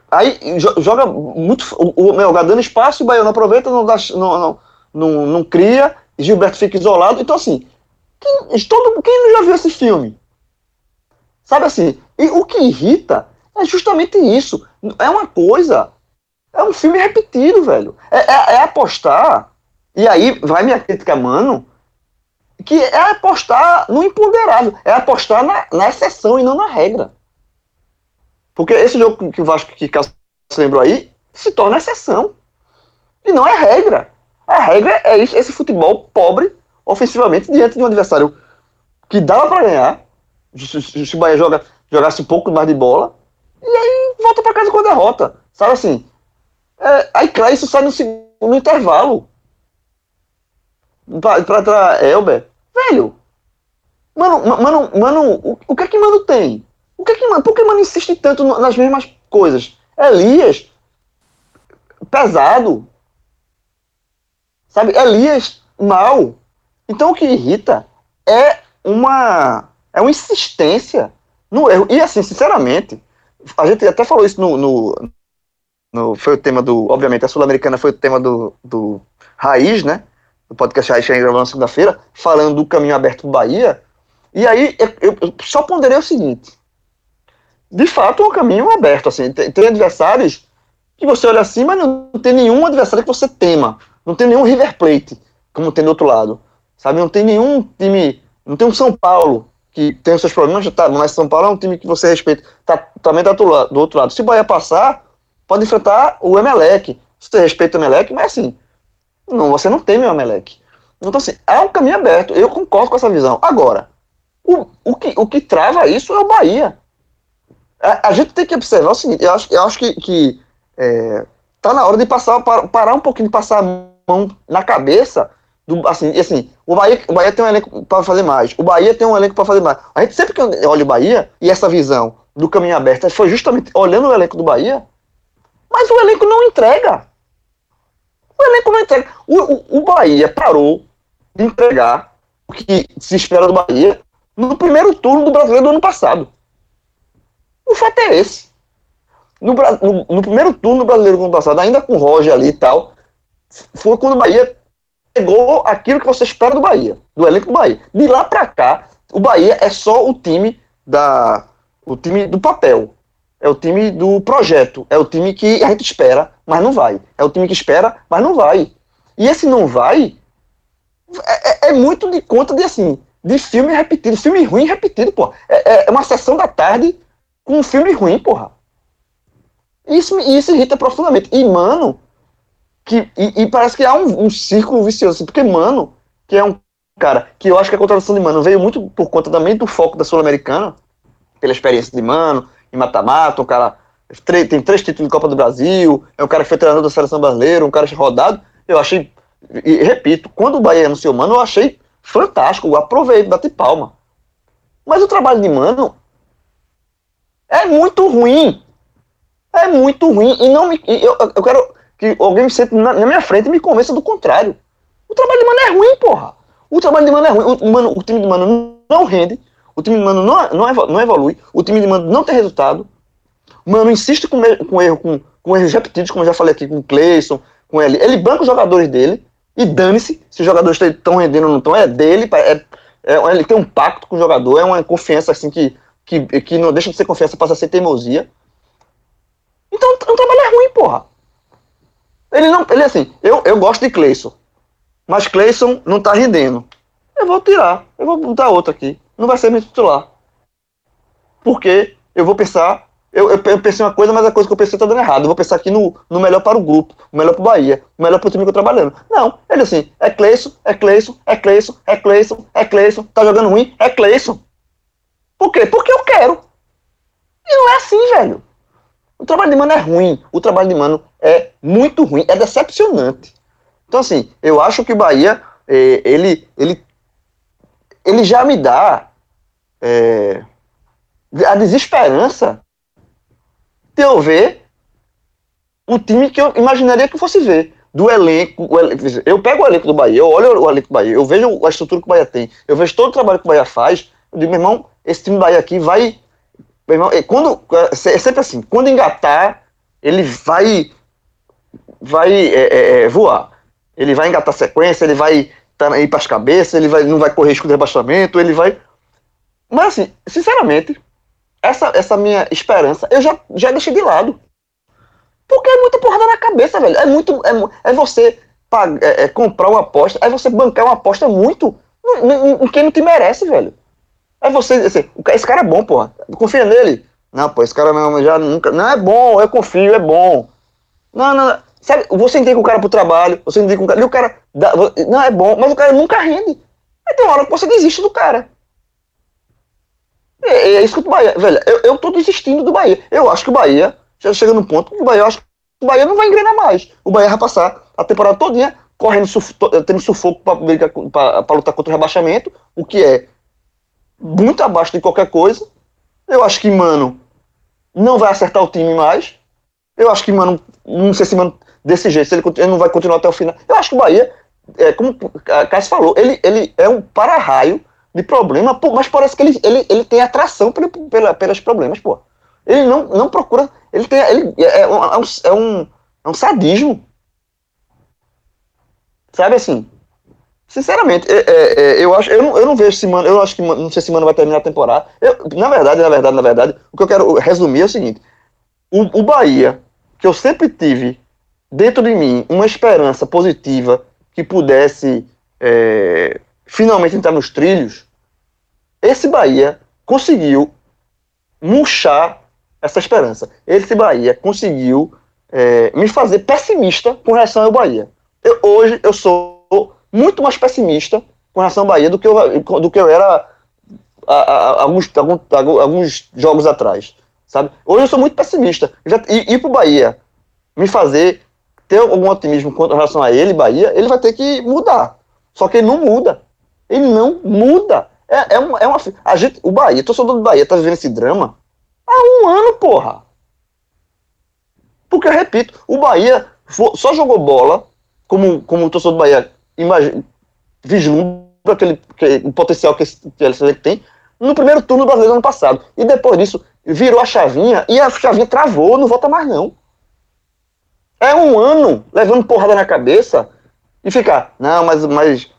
S2: aí joga muito. O, o Melgar dando espaço, o Bahia não aproveita, não, dá, não, não, não, não cria Gilberto fica isolado. Então, assim, quem, todo, quem não já viu esse filme? Sabe assim? E o que irrita é justamente isso. É uma coisa. É um filme repetido, velho. É, é, é apostar. E aí vai minha crítica, mano. Que é apostar no imponderável. É apostar na, na exceção e não na regra. Porque esse jogo que o Vasco que Cássio lembrou aí se torna exceção. E não é regra. A regra é esse futebol pobre ofensivamente diante de um adversário que dava para ganhar. Se o Bahia joga, jogasse um pouco mais de bola, e aí volta para casa com a derrota. Sabe assim? É, aí isso sai no, no intervalo. Pra, pra, pra Elber. Velho. Mano, mano, mano, o, o que é que Mano tem? O que é que Mano? Por que Mano insiste tanto nas mesmas coisas? Elias, pesado, Sabe? Elias, mal. Então o que irrita é uma, é uma insistência no erro. E assim, sinceramente, a gente até falou isso no. no, no foi o tema do. Obviamente, a Sul-Americana foi o tema do, do Raiz, né? Do podcast gente gravou na segunda-feira, falando do caminho aberto do Bahia. E aí eu, só ponderei o seguinte. De fato, é um caminho aberto. Assim, tem, tem adversários que você olha assim, mas não tem nenhum adversário que você tema. Não tem nenhum River Plate, como tem do outro lado. Sabe? Não tem nenhum time Não tem um São Paulo que tem os seus problemas, tá, mas São Paulo é um time que você respeita, tá, também tá do, do outro lado. Se o Bahia passar, pode enfrentar o Emelec. Você respeita o Emelec, mas assim, não, você não teme o Emelec. Então, assim, é um caminho aberto. Eu concordo com essa visão. Agora, o, o, que, o que trava isso é o Bahia. A, a gente tem que observar o seguinte: eu acho, eu acho que, que é, tá na hora de passar, parar um pouquinho de passar a mão na cabeça. Do, assim, assim, o Bahia, o Bahia tem um elenco para fazer mais. O Bahia tem um elenco para fazer mais. A gente sempre que olha o Bahia e essa visão do caminho aberto foi justamente olhando o elenco do Bahia, mas o elenco não entrega. O elenco não entrega. O, o, o Bahia parou de entregar o que se espera do Bahia no primeiro turno do brasileiro do ano passado. O fato é esse. No, no, no primeiro turno do brasileiro do ano passado, ainda com o Roger ali e tal, foi quando o Bahia pegou aquilo que você espera do Bahia, do elenco do Bahia. De lá para cá, o Bahia é só o time da o time do papel. É o time do projeto, é o time que a gente espera, mas não vai. É o time que espera, mas não vai. E esse não vai é, é, é muito de conta de assim, de filme repetido, filme ruim repetido, pô. É, é uma sessão da tarde com um filme ruim, porra. Isso, isso irrita profundamente. E, mano, que, e, e parece que há um, um círculo vicioso, assim, porque, mano, que é um cara que eu acho que a contratação de Mano veio muito por conta também do foco da Sul-Americana, pela experiência de Mano, em mata-mata, um cara tem três títulos de Copa do Brasil, é um cara que foi treinador da seleção brasileira, um cara rodado. Eu achei, e repito, quando o Bahia anunciou Mano, eu achei fantástico, aproveito, bati palma. Mas o trabalho de Mano é muito ruim. É muito ruim. E não me. Eu, eu quero que alguém me sente na, na minha frente e me convença do contrário. O trabalho de Mano é ruim, porra. O trabalho de Mano é ruim. O, mano, o time de Mano não rende. O time de Mano não, não, não evolui. O time de Mano não tem resultado. Mano insiste com, com erro, com, com erros repetidos, como eu já falei aqui, com o Cleison, com ele. Ele banca os jogadores dele e dane-se se os jogadores estão rendendo ou não estão. É dele, é, é, ele tem um pacto com o jogador, é uma confiança assim que, que, que não deixa de ser confiança, passa a ser teimosia. Então o trabalho é ruim, porra. Ele não. Ele assim, eu, eu gosto de Cleison. Mas Cleison não tá rendendo. Eu vou tirar. Eu vou botar outro aqui. Não vai ser meu titular. Porque eu vou pensar eu, eu, pensei uma coisa, mas a coisa que eu pensei tá dando errado. Eu vou pensar aqui no, no melhor para o grupo, o melhor para o Bahia, o melhor para o time que eu tô trabalhando. Não, ele assim, é Cleison, é Cleison, é Cleison, é Cleison, é Cleison, tá jogando ruim, é Cleison. Por quê? Porque eu quero. E não é assim, velho. O trabalho de mano é ruim. O trabalho de mano é muito ruim, é decepcionante. Então, assim, eu acho que o Bahia, eh, ele, ele, ele já me dá eh, a desesperança de eu ver o time que eu imaginaria que fosse ver. Do elenco, eu pego o elenco do Bahia, eu olho o elenco do Bahia, eu vejo a estrutura que o Bahia tem, eu vejo todo o trabalho que o Bahia faz, eu digo, meu irmão, esse time do Bahia aqui vai. Meu irmão, quando, é, é sempre assim, quando engatar, ele vai. Vai é, é, é, voar. Ele vai engatar sequência, ele vai tá, ir para as cabeças, ele vai, não vai correr risco de rebaixamento, ele vai. Mas assim, sinceramente, essa, essa minha esperança eu já, já deixei de lado. Porque é muita porrada na cabeça, velho. É muito. É, é você pagar, é, é, comprar uma aposta, é você bancar uma aposta muito em quem não te merece, velho. É você. Assim, esse cara é bom, porra. Confia nele. Não, pô, esse cara não, já nunca. Não, é bom, eu confio, é bom. Não, não. Sabe, você indica o cara pro trabalho, você indica o cara. E o cara. Dá, não, é bom, mas o cara nunca rende. Aí tem uma hora que você desiste do cara. É, é isso que o Bahia. Velho, eu, eu tô desistindo do Bahia. Eu acho que o Bahia já chega no ponto que o Bahia, eu acho que o Bahia não vai engrenar mais. O Bahia vai passar a temporada todinha correndo, suf tendo sufoco para lutar contra o rebaixamento, o que é muito abaixo de qualquer coisa. Eu acho que, mano, não vai acertar o time mais. Eu acho que, mano, não sei se, mano, desse jeito, se ele, ele não vai continuar até o final. Eu acho que o Bahia, é, como a Cássio falou, ele, ele é um para-raio de problema, pô, mas parece que ele, ele, ele tem atração pelo, pela, pelos problemas, pô. Ele não, não procura. Ele tem. Ele, é, é, um, é, um, é um sadismo. Sabe assim? Sinceramente, é, é, é, eu acho, eu não, eu não vejo esse mano, eu acho que não sei se mano vai terminar a temporada. Eu, na verdade, na verdade, na verdade, o que eu quero resumir é o seguinte: o, o Bahia, que eu sempre tive dentro de mim uma esperança positiva que pudesse é, finalmente entrar nos trilhos, esse Bahia conseguiu murchar essa esperança. Esse Bahia conseguiu é, me fazer pessimista com relação ao Bahia. Eu, hoje eu sou muito mais pessimista com relação ao Bahia do que eu, do que eu era há, há, alguns, alguns, alguns jogos atrás. Sabe? Hoje eu sou muito pessimista. Já, e ir para o Bahia me fazer ter algum otimismo com relação a ele, Bahia, ele vai ter que mudar. Só que ele não muda. Ele não muda. É, é, uma, é uma. A gente, o Bahia, torcedor do Bahia, tá vivendo esse drama há um ano, porra. Porque, eu repito, o Bahia só jogou bola, como, como o torcedor do Bahia imagina, vislumbra aquele, que, o potencial que, esse, que ele tem, no primeiro turno brasileiro ano passado. E depois disso, virou a chavinha e a chavinha travou, não volta mais não. É um ano levando porrada na cabeça e ficar, não, mas, mas,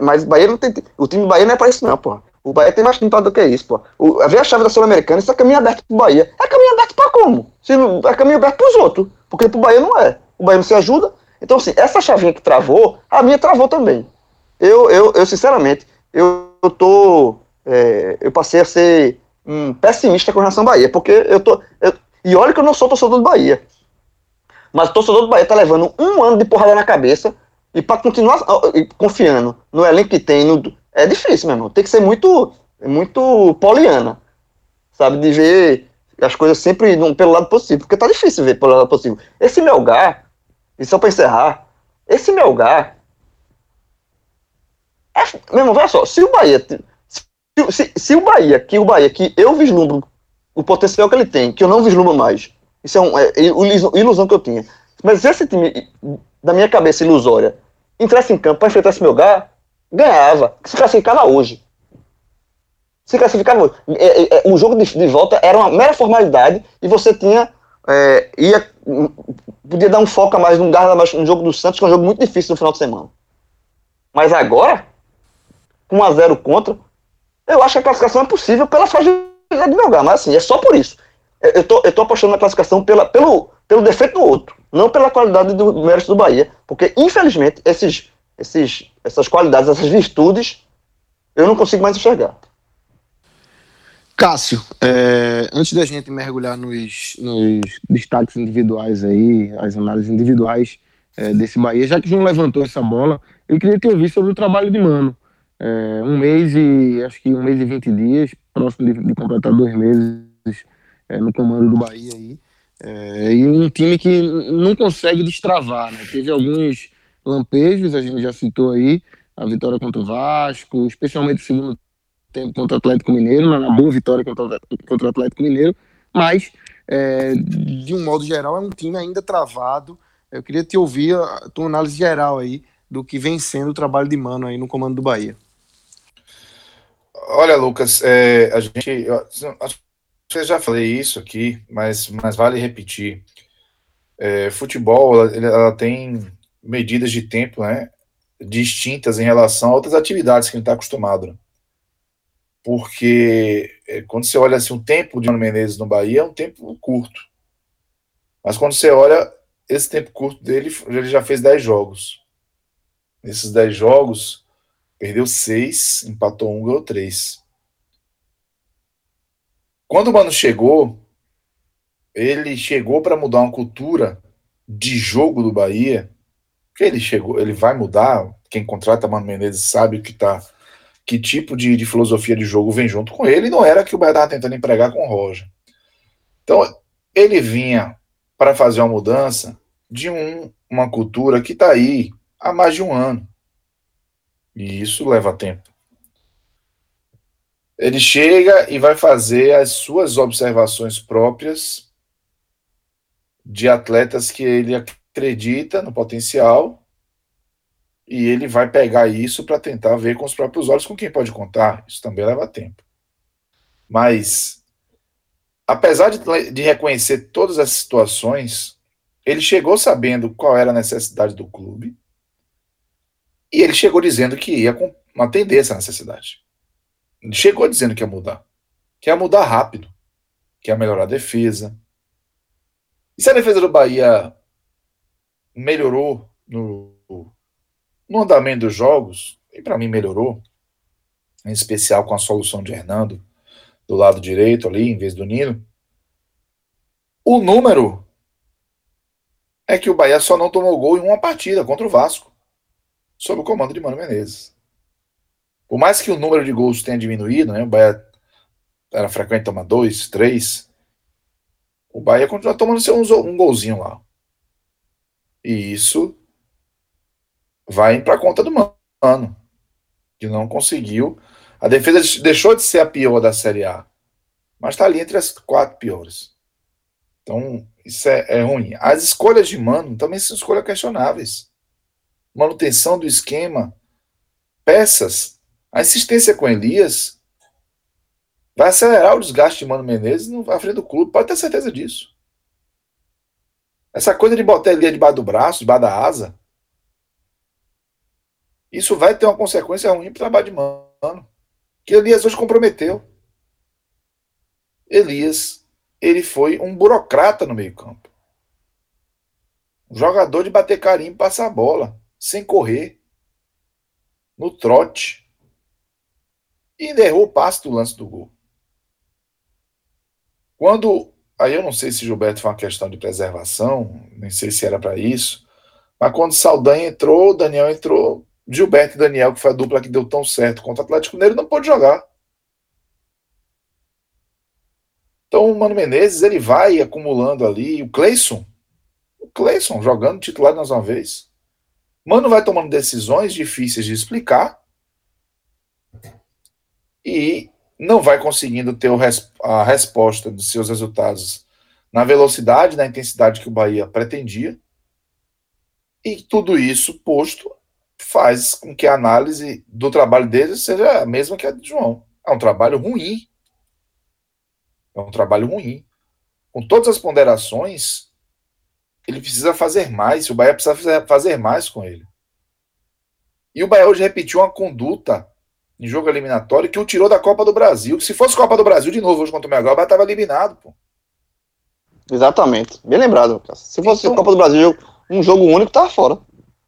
S2: mas Bahia não tem. O time do Bahia não é pra isso, não, porra. O Bahia tem mais tempo do que isso, pô. O, ver a chave da Sul-Americana, isso é caminho aberto pro Bahia. É caminho aberto pra como? Se não, é caminho aberto pros outros. Porque pro Bahia não é. O Bahia não se ajuda. Então, assim, essa chavinha que travou, a minha travou também. Eu, eu, eu sinceramente, eu, eu tô. É, eu passei a ser um pessimista com relação ao Bahia. Porque eu tô. Eu, e olha que eu não sou torcedor do Bahia. Mas o torcedor do Bahia tá levando um ano de porrada na cabeça e para continuar confiando no elenco que tem, no, é difícil, meu irmão. Tem que ser muito, muito poliana, sabe? De ver as coisas sempre pelo lado possível, porque tá difícil ver pelo lado possível. Esse Melgar, e só para encerrar, esse Melgar. É, meu irmão, olha só, se o Bahia. Se, se, se, o Bahia, que o Bahia, que eu vislumbro o potencial que ele tem, que eu não vislumbro mais, isso é, um, é, é ilusão que eu tinha. Mas esse time, da minha cabeça ilusória, entrasse em campo para enfrentar esse Melgar, ganhava. Se classificava hoje. Se classificava hoje. É, é, é, o jogo de, de, volta era uma mera formalidade e você tinha. É, ia, podia dar um foco a mais, um garra mais no jogo do Santos, que é um jogo muito difícil no final de semana. Mas agora, com 1x0 contra, eu acho que a classificação é possível pela fragilidade do Melgar, mas assim, é só por isso. Eu tô, eu tô apostando na classificação pela, pelo, pelo defeito do outro, não pela qualidade do mérito do Bahia, porque infelizmente esses esses, essas qualidades, essas virtudes, eu não consigo mais enxergar.
S1: Cássio, é, antes da gente mergulhar nos, nos, destaques individuais aí, as análises individuais é, desse Bahia, já que João levantou essa bola, eu queria te ouvir sobre o trabalho de Mano. É, um mês e acho que um mês e vinte dias, próximo de, de completar dois meses é, no comando do Bahia aí. É, e um time que não consegue destravar, né? Teve alguns lampejos, a gente já citou aí, a vitória contra o Vasco, especialmente o segundo tempo contra o Atlético Mineiro, na boa vitória contra, o Atlético Mineiro, mas é, de um modo geral é um time ainda travado. Eu queria te ouvir a tua análise geral aí do que vem sendo o trabalho de Mano aí no comando do Bahia.
S3: Olha, Lucas, é, a gente. Eu, eu já falei isso aqui, mas, mas vale repetir. É, futebol, ela, ela, tem medidas de tempo né, distintas em relação a outras atividades que a gente está acostumado. Porque é, quando você olha assim, o tempo de Mano Menezes no Bahia é um tempo curto. Mas quando você olha esse tempo curto dele, ele já fez 10 jogos. Nesses 10 jogos, perdeu 6, empatou 1, um, ganhou 3. Quando o Mano chegou, ele chegou para mudar uma cultura de jogo do Bahia porque ele chegou, ele vai mudar. Quem contrata Mano Menezes sabe que tá que tipo de, de filosofia de jogo vem junto com ele, e não era que o Bahia estava tentando empregar com o Roger. Então, ele vinha para fazer uma mudança de um, uma cultura que está aí há mais de um ano. E isso leva tempo. Ele chega e vai fazer as suas observações próprias de atletas que ele acredita no potencial e ele vai pegar isso para tentar ver com os próprios olhos com quem pode contar. Isso também leva tempo. Mas, apesar de, de reconhecer todas as situações, ele chegou sabendo qual era a necessidade do clube e ele chegou dizendo que ia atender essa necessidade. Chegou dizendo que ia mudar. Que ia mudar rápido. Que ia melhorar a defesa. E se a defesa do Bahia melhorou no, no andamento dos jogos, e para mim melhorou, em especial com a solução de Hernando do lado direito ali, em vez do Nino. O número é que o Bahia só não tomou gol em uma partida contra o Vasco, sob o comando de Mano Menezes. Por mais que o número de gols tenha diminuído, né, o Bahia era frequente tomar dois, três, o Bahia continua tomando seu um, golzinho lá. E isso vai para conta do Mano, que não conseguiu. A defesa deixou de ser a pior da Série A, mas está ali entre as quatro piores. Então, isso é, é, ruim. As escolhas de Mano também são escolhas questionáveis. Manutenção do esquema, peças, a insistência com Elias vai acelerar o desgaste de Mano Menezes à frente do clube, pode ter certeza disso. Essa coisa de botar Elias debaixo do braço, debaixo da asa, isso vai ter uma consequência ruim para o trabalho de Mano, que Elias hoje comprometeu. Elias ele foi um burocrata no meio-campo. Um jogador de bater carinho, passar a bola, sem correr, no trote. E ainda errou o passe do lance do gol. Quando. Aí eu não sei se Gilberto foi uma questão de preservação, nem sei se era para isso. Mas quando Saldanha entrou, Daniel entrou. Gilberto e Daniel, que foi a dupla que deu tão certo contra o Atlético Mineiro, não pôde jogar. Então o Mano Menezes ele vai acumulando ali. O Cleison, o Cleison jogando titular mais uma vez. Mano vai tomando decisões difíceis de explicar e não vai conseguindo ter a resposta dos seus resultados na velocidade, na intensidade que o Bahia pretendia. E tudo isso posto faz com que a análise do trabalho dele seja a mesma que a de João. É um trabalho ruim é um trabalho ruim. Com todas as ponderações, ele precisa fazer mais. O Bahia precisa fazer mais com ele. E o Bahia hoje repetiu uma conduta em jogo eliminatório que o tirou da Copa do Brasil. Se fosse Copa do Brasil de novo hoje contra o Bahia estava eliminado, pô.
S2: Exatamente. Bem lembrado, Se fosse então, Copa do Brasil, um jogo único, tava fora.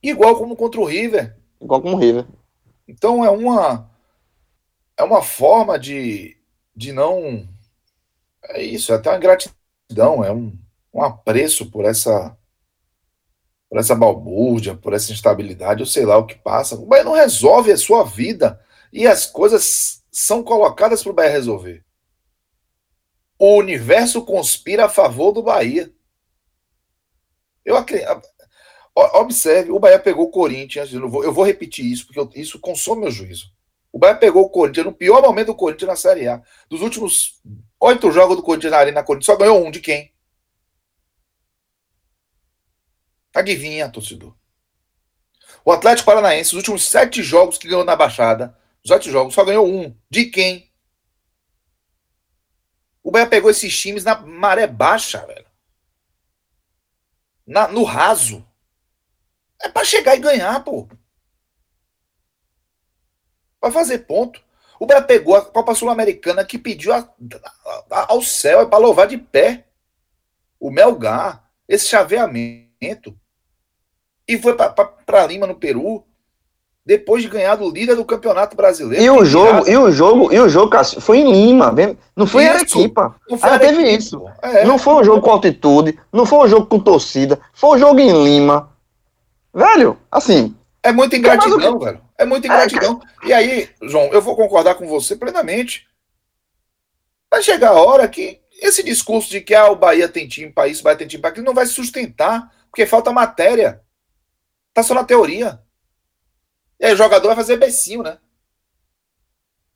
S3: Igual como contra o River.
S2: Igual como o River.
S3: Então é uma é uma forma de, de não é isso, é até uma gratidão, é um, um apreço por essa por essa balbúrdia, por essa instabilidade, eu sei lá o que passa. O Bahia não resolve a sua vida e as coisas são colocadas para o Bahia resolver. O universo conspira a favor do Bahia. Eu acredito. Observe, o Bahia pegou o Corinthians, eu vou, eu vou repetir isso, porque isso consome meu juízo. O Bahia pegou o Corinthians no pior momento do Corinthians na Série A. Dos últimos Oito jogos do Corinthians na Arena Corinthians, só ganhou um. De quem? Adivinha, torcedor. O Atlético Paranaense, os últimos sete jogos que ganhou na Baixada, os sete jogos, só ganhou um. De quem? O Bahia pegou esses times na maré baixa, velho. Na, no raso. É para chegar e ganhar, pô. Pra fazer ponto. O Bahia pegou a Copa Sul-Americana que pediu a, a, ao céu, é para louvar de pé. O Melgar, esse chaveamento. E foi para Lima, no Peru, depois de ganhar do líder do Campeonato Brasileiro.
S2: E o jogo, e o jogo, e o jogo, Cássio, foi em Lima, não foi em Arequipa. Não foi Arequipa. teve isso. É. Não foi um jogo com altitude, não foi um jogo com torcida, foi um jogo em Lima. Velho, assim.
S3: É muita ingratidão, velho. É muita ingratidão. É, e aí, João, eu vou concordar com você plenamente. Vai chegar a hora que esse discurso de que ah, o Bahia tem time para isso, o Bahia tem time para aquilo, não vai se sustentar, porque falta matéria. Tá só na teoria. E aí o jogador vai fazer becinho, né?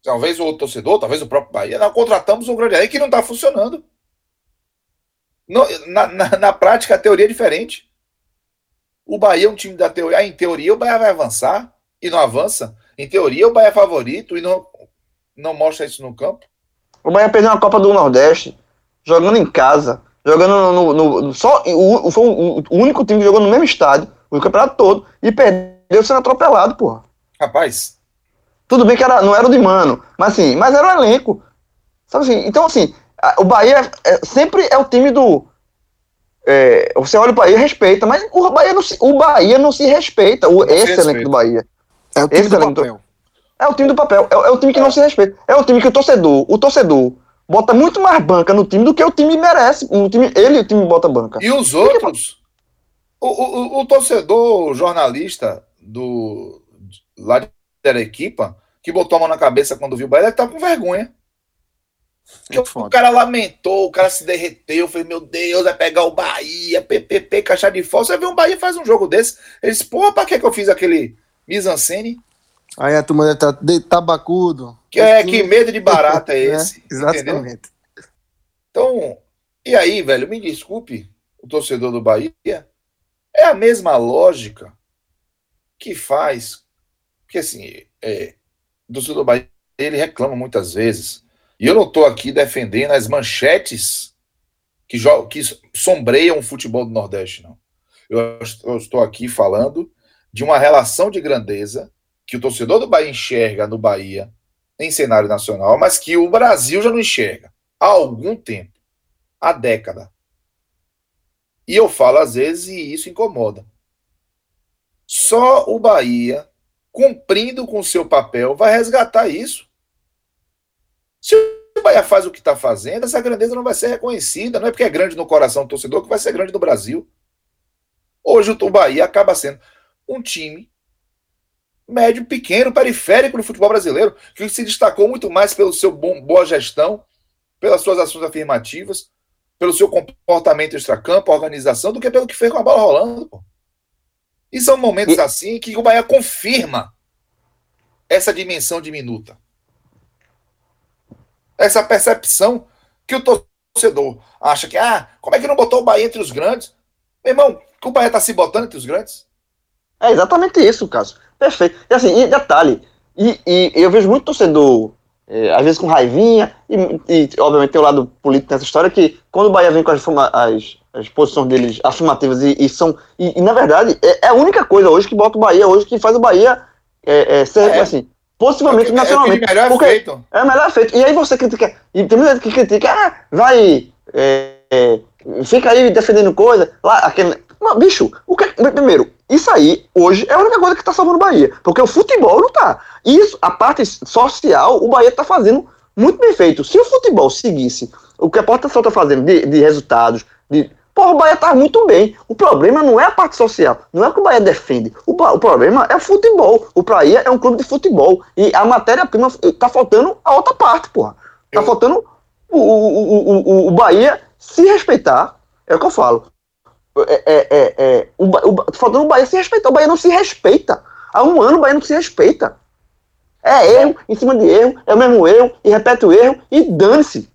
S3: Talvez o torcedor, talvez o próprio Bahia. Nós contratamos um grande aí que não está funcionando. na, na, na prática, a teoria é diferente. O Bahia é um time da teoria. Em teoria, o Bahia vai avançar e não avança. Em teoria, o Bahia é favorito e não, não mostra isso no campo.
S2: O Bahia perdeu uma Copa do Nordeste jogando em casa, jogando no. no, no só, o, foi o, o, único time que jogou no mesmo estádio, o campeonato todo, e perdeu sendo atropelado, porra.
S3: Rapaz.
S2: Tudo bem que era, não era o de mano, mas assim, mas era o elenco. Sabe assim? Então, assim, o Bahia é, sempre é o time do. É, você olha o Bahia e respeita, mas o Bahia não se, o Bahia não se respeita, o, esse respeita. elenco do Bahia.
S1: É o time Esse do papel.
S2: É o time do papel. É, é o time que não se respeita. É o time que o torcedor, o torcedor, bota muito mais banca no time do que o time merece. O time, ele o time bota banca.
S3: E os outros? O, o, o torcedor, o jornalista do lá da equipa, que botou a mão na cabeça quando viu o Bahia, ele tá com vergonha. É o cara lamentou, o cara se derreteu, falei, meu Deus, vai pegar o Bahia, PPP, caixa de fósforo. Você vê um Bahia faz um jogo desse. Eles, porra, pra que, que eu fiz aquele mise-en-scène?
S1: Aí a turma tá de tabacudo.
S3: Que, é, que medo de barata é esse?
S1: é, exatamente. Entendeu?
S3: Então, e aí, velho, me desculpe, o torcedor do Bahia, é a mesma lógica que faz. Porque assim, é, o torcedor do Bahia, ele reclama muitas vezes. E eu não estou aqui defendendo as manchetes que, que sombreiam o futebol do Nordeste, não. Eu, eu estou aqui falando de uma relação de grandeza que o torcedor do Bahia enxerga no Bahia em cenário nacional, mas que o Brasil já não enxerga há algum tempo, há década. E eu falo às vezes e isso incomoda. Só o Bahia, cumprindo com seu papel, vai resgatar isso. Se o Bahia faz o que está fazendo, essa grandeza não vai ser reconhecida. Não é porque é grande no coração do torcedor que vai ser grande no Brasil. Hoje o Bahia acaba sendo um time médio, pequeno, periférico do futebol brasileiro, que se destacou muito mais pelo seu bom, boa gestão, pelas suas ações afirmativas, pelo seu comportamento extracampo, organização, do que pelo que fez com a bola rolando. Pô. E são momentos e... assim que o Bahia confirma essa dimensão diminuta. Essa percepção que o torcedor acha que, ah, como é que não botou o Bahia entre os grandes? Meu irmão, que o Bahia está se botando entre os grandes?
S2: É exatamente isso, caso. Perfeito. E assim, e detalhe, e, e eu vejo muito torcedor, é, às vezes com raivinha, e, e, obviamente tem o lado político nessa história, que quando o Bahia vem com as, as, as posições deles afirmativas e, e são. E, na verdade, é, é, a única coisa hoje que bota o Bahia hoje, que faz o Bahia é, é ser é. assim. Possivelmente é nacionalmente.
S3: É o melhor porque feito.
S2: É o melhor feito. E aí você critica. E tem muita gente que critica, ah, vai. fica aí defendendo coisa. Lá, aquele. Mas, bicho, o que, primeiro, isso aí, hoje, é a única coisa que está salvando o Bahia. Porque o futebol não tá. Isso, a parte social, o Bahia está fazendo muito bem feito. Se o futebol seguisse o que a Porta Sol está fazendo de, de resultados, de. Porra, o Bahia tá muito bem. O problema não é a parte social, não é o que o Bahia defende. O, o problema é o futebol. O Bahia é um clube de futebol. E a matéria-prima tá faltando a outra parte, porra. Tá eu... faltando o, o, o, o Bahia se respeitar. É o que eu falo. É, é, é, é, o, o, faltando o Bahia se respeitar. O Bahia não se respeita. Há um ano o Bahia não se respeita. É erro em cima de erro, é o mesmo erro, e repete o erro, e dane-se.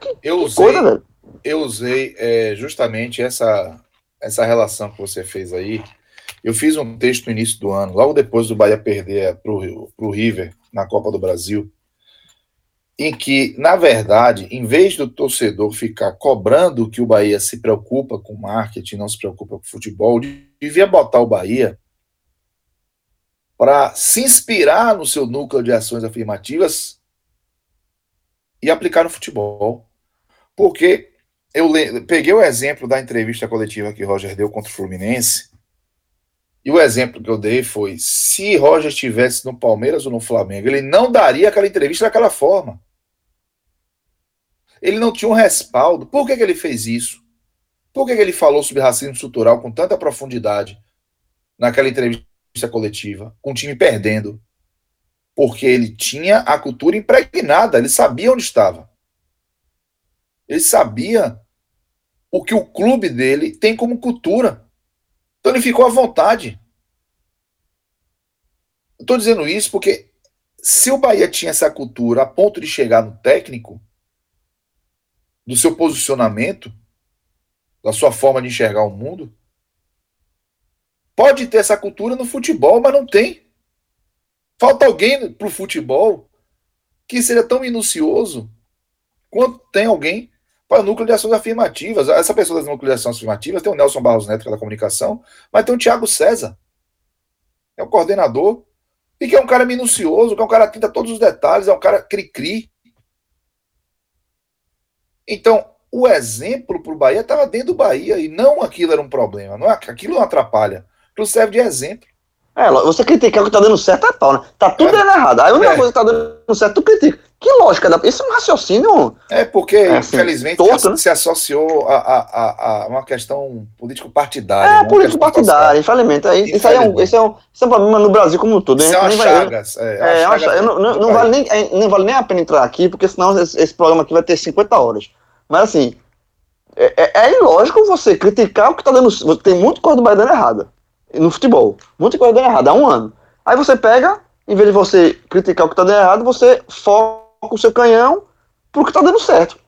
S3: Que, eu usei, coisa, velho. Eu usei é, justamente essa, essa relação que você fez aí. Eu fiz um texto no início do ano, logo depois do Bahia perder para o River na Copa do Brasil em que, na verdade, em vez do torcedor ficar cobrando que o Bahia se preocupa com marketing, não se preocupa com futebol, devia botar o Bahia para se inspirar no seu núcleo de ações afirmativas e aplicar no futebol. Porque eu peguei o exemplo da entrevista coletiva que Roger deu contra o Fluminense, e o exemplo que eu dei foi: se Roger estivesse no Palmeiras ou no Flamengo, ele não daria aquela entrevista daquela forma. Ele não tinha um respaldo. Por que, que ele fez isso? Por que, que ele falou sobre racismo estrutural com tanta profundidade naquela entrevista coletiva, com o time perdendo? Porque ele tinha a cultura impregnada, ele sabia onde estava. Ele sabia o que o clube dele tem como cultura. Então ele ficou à vontade. Estou dizendo isso porque se o Bahia tinha essa cultura a ponto de chegar no técnico, do seu posicionamento, da sua forma de enxergar o mundo. Pode ter essa cultura no futebol, mas não tem. Falta alguém para o futebol que seja tão minucioso quanto tem alguém para o núcleo de ações afirmativas. Essa pessoa das núcleos de ações afirmativas tem o Nelson Barros Neto, que é da comunicação, mas tem o Tiago César, é o coordenador, e que é um cara minucioso, que é um cara que atenta todos os detalhes, é um cara cri-cri, então, o exemplo para o Bahia estava dentro do Bahia e não aquilo era um problema. Não, é, aquilo não atrapalha. Aquilo serve de exemplo.
S2: É, você criticar o que tá dando certo é pau, né? Tá tudo
S3: É.
S2: dando errado. Aí a única
S3: É.
S2: coisa que tá dando certo, tu critica. Que lógica, da... isso é um raciocínio.
S3: É porque,
S2: É, assim,
S3: infelizmente,
S2: torto,
S3: se,
S2: né?
S3: se associou a, a, a, uma questão político-partidária.
S2: É,
S3: uma
S2: político
S3: questão
S2: partidário, infelizmente. Aí, isso aí é um, isso é, um, isso é um problema no Brasil como um todo. né?
S3: Isso é uma
S2: Nem vai-
S3: chagas. É, uma
S2: É, eu
S3: chaga
S2: não,
S3: do
S2: não, vale nem, é, não vale nem a pena entrar aqui, porque senão esse, esse programa aqui vai ter 50 horas. Mas assim, é, é- é ilógico você criticar o que tá dando. Tem muito coisa do Bahia dando errada no futebol. Muita coisa dando errada há um ano. Aí você pega, em vez de você criticar o que tá dando errado, você foca o seu canhão pro que tá dando certo.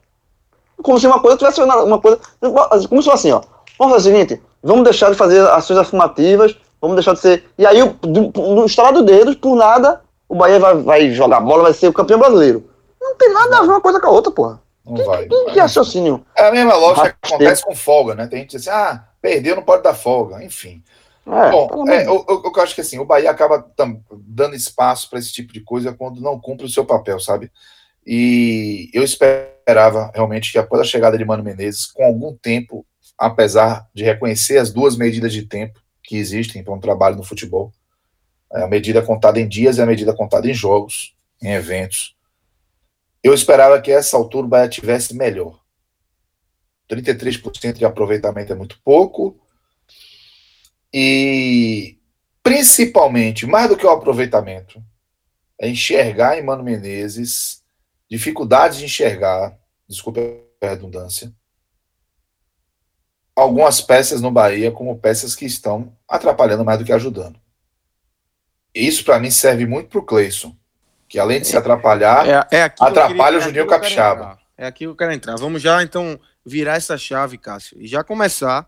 S2: Como se uma coisa tivesse uma coisa. Como se fosse assim, ó. Vamos fazer o seguinte, vamos deixar de fazer ações afirmativas, vamos deixar de ser. E aí, no estalar do dedo, por nada, o Bahia vai, vai jogar bola, vai ser o campeão brasileiro. Não tem nada a ver uma coisa com a outra, porra.
S3: Não vai.
S2: Que, que raciocínio?
S3: É a mesma lógica que acontece com folga, né? Tem gente que diz assim, ah, perdeu, não pode dar folga. Enfim.
S2: É,
S3: Bom, é, eu, eu, eu acho que assim, o Bahia acaba dando espaço para esse tipo de coisa quando não cumpre o seu papel, sabe? E eu esperava realmente que após a chegada de Mano Menezes, com algum tempo, apesar de reconhecer as duas medidas de tempo que existem para um trabalho no futebol, é a medida contada em dias e a medida contada em jogos, em eventos, eu esperava que essa altura o Bahia tivesse melhor. 33% de aproveitamento é muito pouco, e principalmente, mais do que o aproveitamento, é enxergar em Mano Menezes dificuldades de enxergar, desculpa a redundância, algumas peças no Bahia como peças que estão atrapalhando mais do que ajudando. Isso para mim serve muito para o Cleison, que além de se atrapalhar,
S1: É, é
S3: Atrapalha
S1: queria-
S3: o
S1: é
S3: Juninho Capixaba.
S1: entrar. É aqui que eu quero entrar. Vamos já, então, virar essa chave, Cássio, e já começar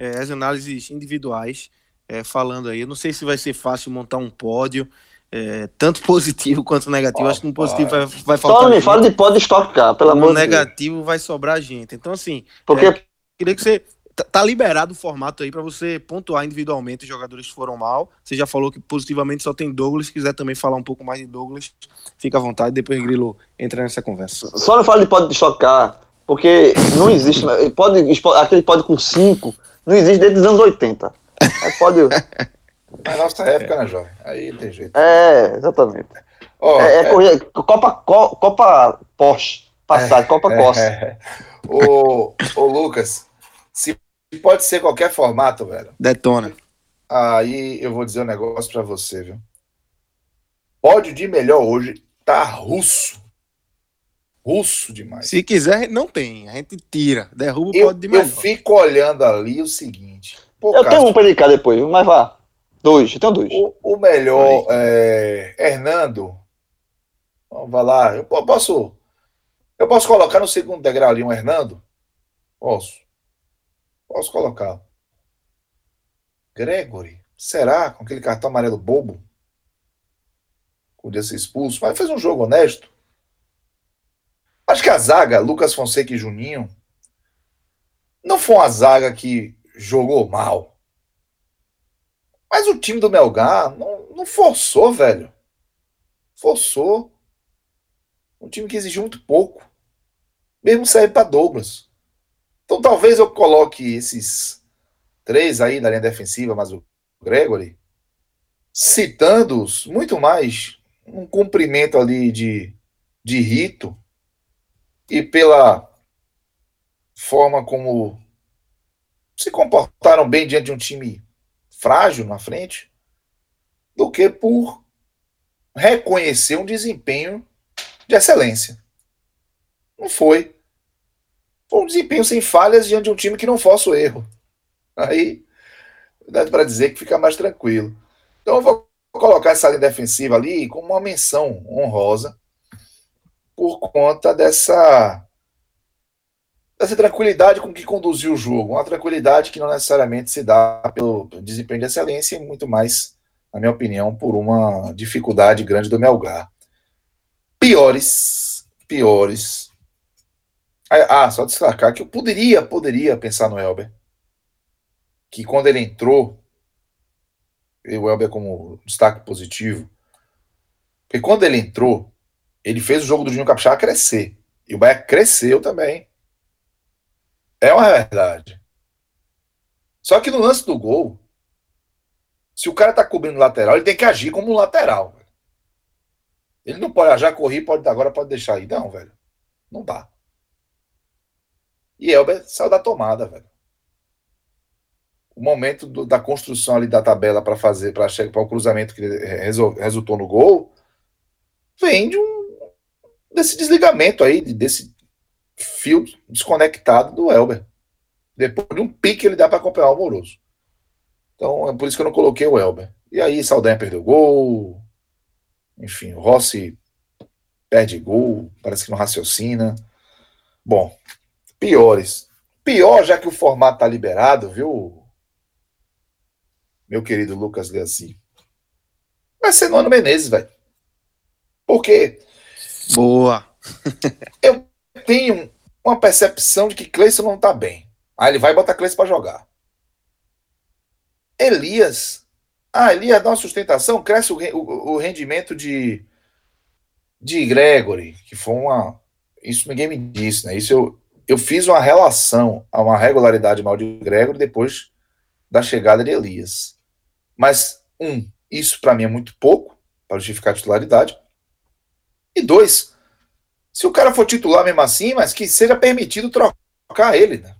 S1: é, as análises individuais, é, falando aí. Eu não sei se vai ser fácil montar um pódio, é, tanto positivo quanto negativo. Acho que no positivo vai, vai faltar.
S2: Só me
S1: gente.
S2: fala de pode Stock Car, pelo
S1: no
S2: amor de Deus.
S1: negativo vai sobrar gente. Então, assim,
S2: Porque
S1: queria que você. tá- Tá liberado o formato aí para você pontuar individualmente os jogadores que foram mal. Você já falou que positivamente só tem Douglas. Se quiser também falar um pouco mais de Douglas, fica à vontade. Depois Grilo entra nessa conversa.
S2: Só não fala de pode chocar, porque não existe. né? Pode, aquele pode com 5 não existe desde os anos 80. É, pode,
S3: na nossa época, né, jovem? Aí tem jeito.
S2: é exatamente.
S3: Ó,
S2: É, é
S3: é-
S2: corrida- Copa, Co- Copa Porsche, passagem, Copa Corsa.
S3: É. Ô, ô, Lucas, se pode ser qualquer formato, velho,
S1: Detona.
S3: aí eu vou dizer um negócio pra você, viu? Pódio de melhor hoje tá russo. Russo demais.
S1: Se quiser, não tem. A gente tira. Derruba o
S3: eu,
S1: pódio de
S3: eu fico olhando ali o seguinte. Pô,
S2: Eu
S3: Cássio,
S2: tenho um pra indicar depois, mas vá. Dois, eu tenho dois.
S3: o, o melhor é, Hernando. Vamos lá. Eu po- posso. Eu posso colocar no segundo degrau ali um Hernando? Posso. Posso colocar. Gregory. Será? Com aquele cartão amarelo bobo? Podia ser expulso. Mas fez um jogo honesto. Acho que a zaga, Lucas Fonseca e Juninho, não foi uma zaga que jogou mal. Mas o time do Melgar não, não forçou, velho. Forçou. Um time que exigiu muito pouco. Mesmo serve para Douglas. Então talvez eu coloque esses três aí na linha defensiva, mas o Gregory, citando-os muito mais um cumprimento ali de, de rito e pela forma como se comportaram bem diante de um time frágil na frente, do que por reconhecer um desempenho de excelência. Não foi. Foi um desempenho sem falhas diante de um time que não força o erro. Aí dá para dizer que fica mais tranquilo. Então eu vou colocar essa linha defensiva ali como uma menção honrosa por conta dessa dessa tranquilidade com que conduziu o jogo, uma tranquilidade que não necessariamente se dá pelo desempenho de excelência e muito mais, na minha opinião, por uma dificuldade grande do Melgar. Piores, piores. Ah, só destacar que eu poderia, poderia pensar no Elber. Que quando ele entrou, o Elber como destaque positivo, porque quando ele entrou, ele fez o jogo do Juninho Capixaba crescer. E o Bahia cresceu também. É uma verdade. Só que no lance do gol, Se o cara tá cobrindo lateral, ele tem que agir como um lateral. Velho. Ele não pode já correr, pode agora pode deixar aí. Não, velho. Não dá. E Elber saiu da tomada, velho. O momento do, da construção ali da tabela para fazer, para chegar para o cruzamento que resol, resultou no gol, vem de um desse desligamento aí, desse fio desconectado do Elber. Depois de um pique ele dá para acompanhar o Moroso. Então é por isso que eu não coloquei o Elber. E aí Saldanha perdeu gol. Enfim, o Rossi perde gol, parece que não raciocina. Bom, piores. Pior, já que o formato tá liberado, viu? Meu querido Lucas Leaci. Vai ser Nono Menezes, velho. Por quê?
S1: Boa.
S3: eu tenho uma percepção de que Cleison não tá bem. Aí ele vai botar Cleison para jogar. Elias. Ah, Elias dá uma sustentação, cresce o, o, o rendimento de, de Gregory, que foi uma. Isso ninguém me disse, né? Isso eu, eu fiz uma relação a uma regularidade mal de Gregory depois da chegada de Elias. Mas, um, isso para mim é muito pouco para justificar a titularidade. E dois, se o cara for titular mesmo assim, mas que seja permitido trocar ele, né?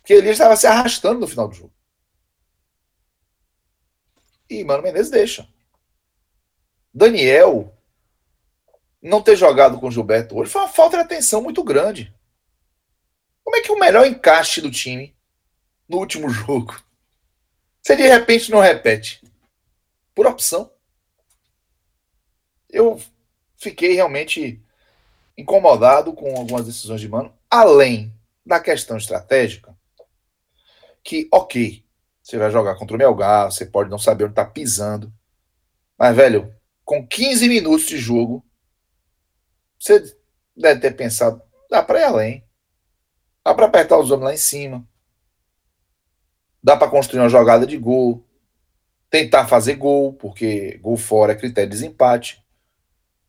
S3: Porque ele estava se arrastando no final do jogo. E Mano Menezes deixa. Daniel não ter jogado com o Gilberto hoje foi uma falta de atenção muito grande. Como é que o melhor encaixe do time no último jogo você de repente não repete? Por opção. Eu fiquei realmente incomodado com algumas decisões de Mano, além da questão estratégica, que, ok, você vai jogar contra o Melgar, você pode não saber onde está pisando, mas, velho, com 15 minutos de jogo, você deve ter pensado, dá para ir além, dá para apertar os homens lá em cima, dá para construir uma jogada de gol, tentar fazer gol, porque gol fora é critério de desempate.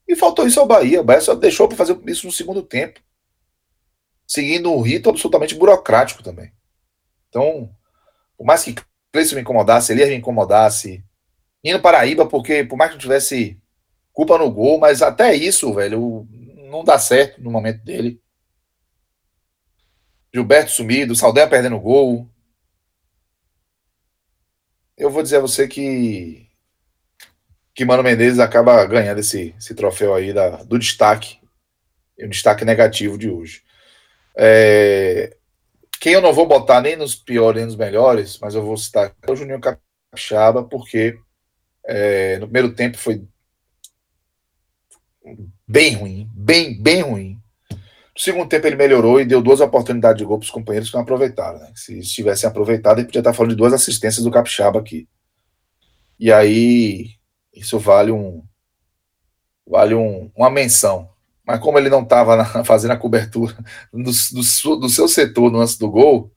S3: E faltou isso ao Bahia. O Bahia só deixou para fazer isso no segundo tempo. Seguindo um rito absolutamente burocrático também. Então, por mais que Cleiton me incomodasse, Elias me incomodasse, indo Paraíba, porque por mais que não tivesse culpa no gol, mas até isso, velho, não dá certo no momento dele. Gilberto sumido, Saldanha perdendo gol. Eu vou dizer a você que que Mano Menezes acaba ganhando esse, esse troféu aí da, do destaque, o destaque negativo de hoje. É, quem eu não vou botar nem nos piores nem nos melhores, mas eu vou citar é o Juninho Capixaba, porque é, no primeiro tempo foi bem ruim, bem, bem ruim. No segundo tempo ele melhorou e deu duas oportunidades de gol para os companheiros que não aproveitaram. Né? Se tivessem aproveitado, ele podia estar falando de duas assistências do Capixaba aqui. E aí isso vale um vale um, uma menção. Mas como ele não estava fazendo a cobertura do, do, do, seu setor no lance do gol,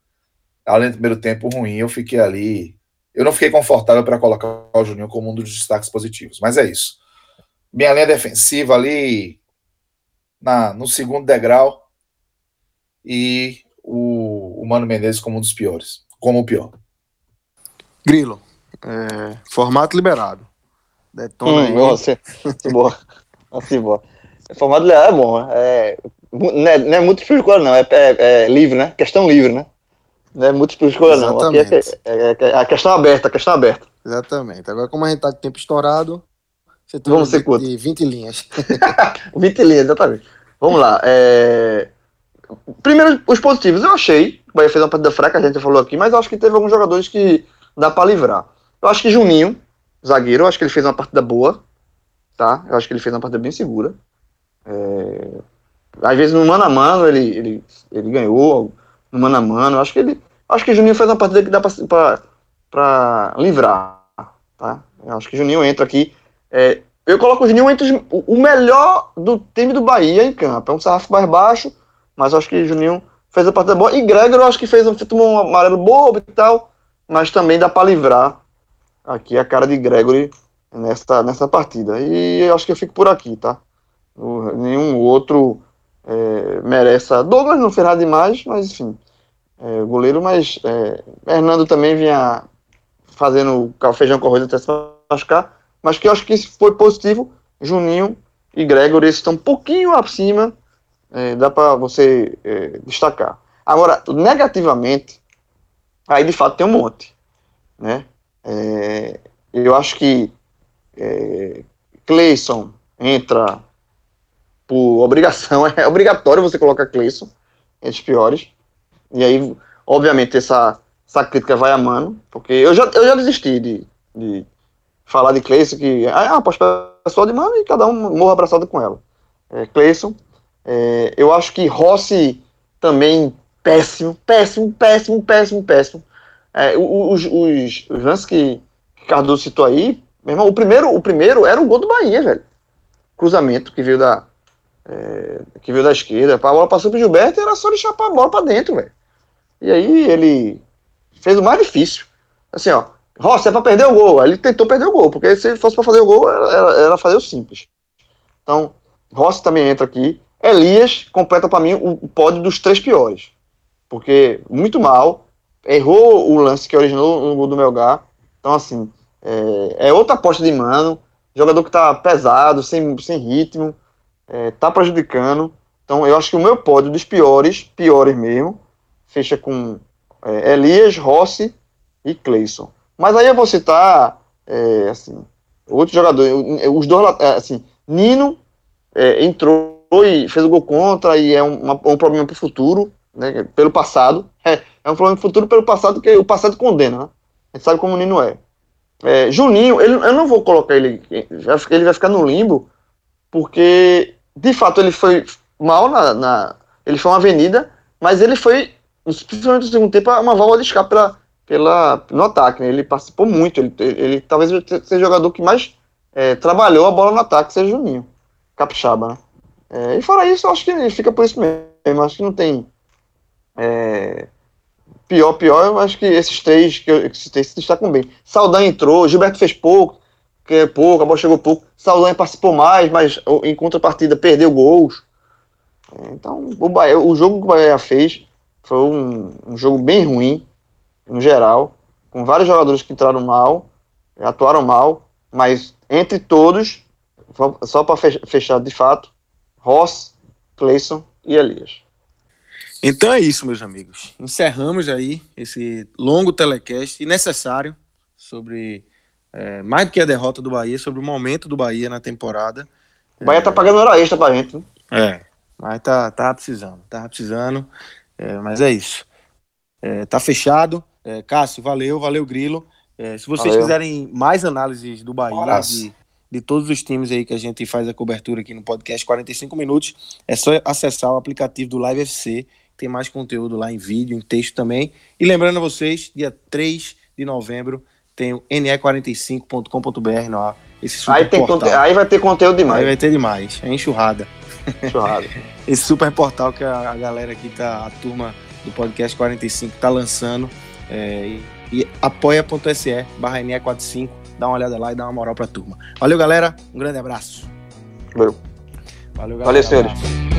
S3: além do primeiro tempo ruim, eu fiquei ali. Eu não fiquei confortável para colocar o Juninho como um dos destaques positivos. Mas é isso. Minha linha defensiva ali na, no segundo degrau e o, o Mano Menezes como um dos piores. Como o pior.
S1: Grilo, é, formato liberado.
S2: Detona hum, aí. Nossa, boa. Assim, boa. Formato leal é bom? É, não, é, não é muito por escolha, não. É, é, é, livre, né? Questão livre, né? Não é muito por escolha, não. Aqui é, é, a questão aberta, a questão aberta.
S1: Exatamente. Agora, como a gente tá com tempo estourado,
S2: você tem Vamos ser curto.
S1: de 20 linhas.
S2: 20 linhas, exatamente. Vamos lá. É... Primeiro, os positivos. Eu achei. O Bahia fez uma partida fraca, a gente falou aqui, mas eu acho que teve alguns jogadores que dá para livrar. Eu acho que Juninho, zagueiro, eu acho que ele fez uma partida boa, tá? Eu acho que ele fez uma partida bem segura. É... Às vezes no mano a mano ele, ele, ele ganhou, no mano a mano, eu acho que ele. Acho que Juninho fez uma partida que dá para livrar, tá? Eu acho que Juninho entra aqui. É... eu coloco o Juninho entre os, o melhor do time do Bahia em campo. É um sarrafo mais baixo, mas acho que Juninho fez a partida boa. E Gregor eu acho que fez um, um amarelo bobo e tal, mas também dá para livrar aqui a cara de Gregory nessa, nessa partida. E eu acho que eu fico por aqui, tá? Nenhum outro é, merece. Douglas não fez nada demais, mas enfim. É, goleiro, mas é, Hernando também vinha fazendo feijão com arroz até se machucar, mas que eu acho que foi positivo. Juninho e Gregory estão um pouquinho acima, é, dá para você é, destacar. Agora, negativamente, aí de fato tem um monte, né? É, eu acho que é, Cleison entra por obrigação, é obrigatório você colocar Cleison entre os piores. E aí, obviamente, essa, essa crítica vai a mano, porque eu já, eu já desisti de, de falar de Cleison, que ah, é uma pessoal de mano e cada um morra abraçado com ela. É, Cleison, é, eu acho que Rossi também péssimo, péssimo, péssimo, péssimo, péssimo. É, os, os, os lances que, Cardoso citou aí, meu irmão, o primeiro, o primeiro era o gol do Bahia, velho. Cruzamento que veio da, é, que veio da esquerda. A bola passou pro Gilberto e era só ele chapar a bola pra dentro, velho. E aí ele fez o mais difícil. Assim, ó, Rossi é pra perder o gol. Aí ele tentou perder o gol, porque se fosse pra fazer o gol, era, era fazer o simples. Então, Rossi também entra aqui. Elias completa para mim o pódio dos três piores. Porque muito mal, errou o lance que originou o gol do Melgar. Então, assim, é, é outra aposta de mano. Jogador que tá pesado, sem, sem ritmo é, tá prejudicando. Então eu acho que o meu pódio dos piores, piores mesmo, fecha com é, Elias, Rossi e Cleison. Mas aí eu vou citar, é, assim, outro jogador, os dois, é, assim, Nino é, entrou e fez o gol contra e é um, uma, um problema para o futuro, né, pelo passado. É, é um problema pro futuro pelo passado, que o passado condena, né? A gente sabe como o Nino é. é Juninho, ele, eu não vou colocar ele, ele vai ficar no limbo, porque de fato, ele foi mal na, na, Ele foi uma avenida, mas ele foi, principalmente no segundo tempo, uma válvula de escape pela, pela, no ataque. Né? Ele participou muito. Ele, ele, talvez seja o jogador que mais é, trabalhou a bola no ataque, seja Juninho. Capixaba, né? É, e fora isso, eu acho que fica por isso mesmo. Acho que não tem. É, pior, pior, eu acho que esses três que eu citei se destacam bem. Saldan entrou, Gilberto fez pouco que é pouco, a bola chegou pouco. Saldanha participou mais, mas em contrapartida perdeu gols. Então, o, Bahia, o jogo que o Bahia fez foi um, um, jogo bem ruim, no geral, com vários jogadores que entraram mal, atuaram mal, mas entre todos, só para fechar de fato, Ross, Clayson e Elias.
S1: Então é isso, meus amigos. Encerramos aí esse longo telecast necessário sobre é, mais do que a derrota do Bahia, sobre o momento do Bahia na temporada.
S2: O Bahia é, tá pagando hora extra pra gente. Né?
S1: É, mas tá, tá precisando, tá precisando. É, mas é isso. É, tá fechado. É, Cássio, valeu, valeu, Grilo. É, se vocês valeu. quiserem mais análises do Bahia, de, de, todos os times aí que a gente faz a cobertura aqui no podcast 45 minutos, é só acessar o aplicativo do Live FC. Tem mais conteúdo lá em vídeo, em texto também. E lembrando a vocês, dia 3 de novembro tem o ne45.com.br no
S2: esse super aí, tem portal. aí vai ter conteúdo demais.
S1: Aí vai ter demais, é enxurrada.
S2: Enxurrada.
S1: esse super portal que a, a, galera aqui tá, a turma do podcast 45 tá lançando. É, e, e apoia.se barra NE45, dá uma olhada lá e dá uma moral pra turma. Valeu, galera. Um grande abraço.
S2: Valeu.
S1: Valeu,
S2: galera. Valeu, senhores.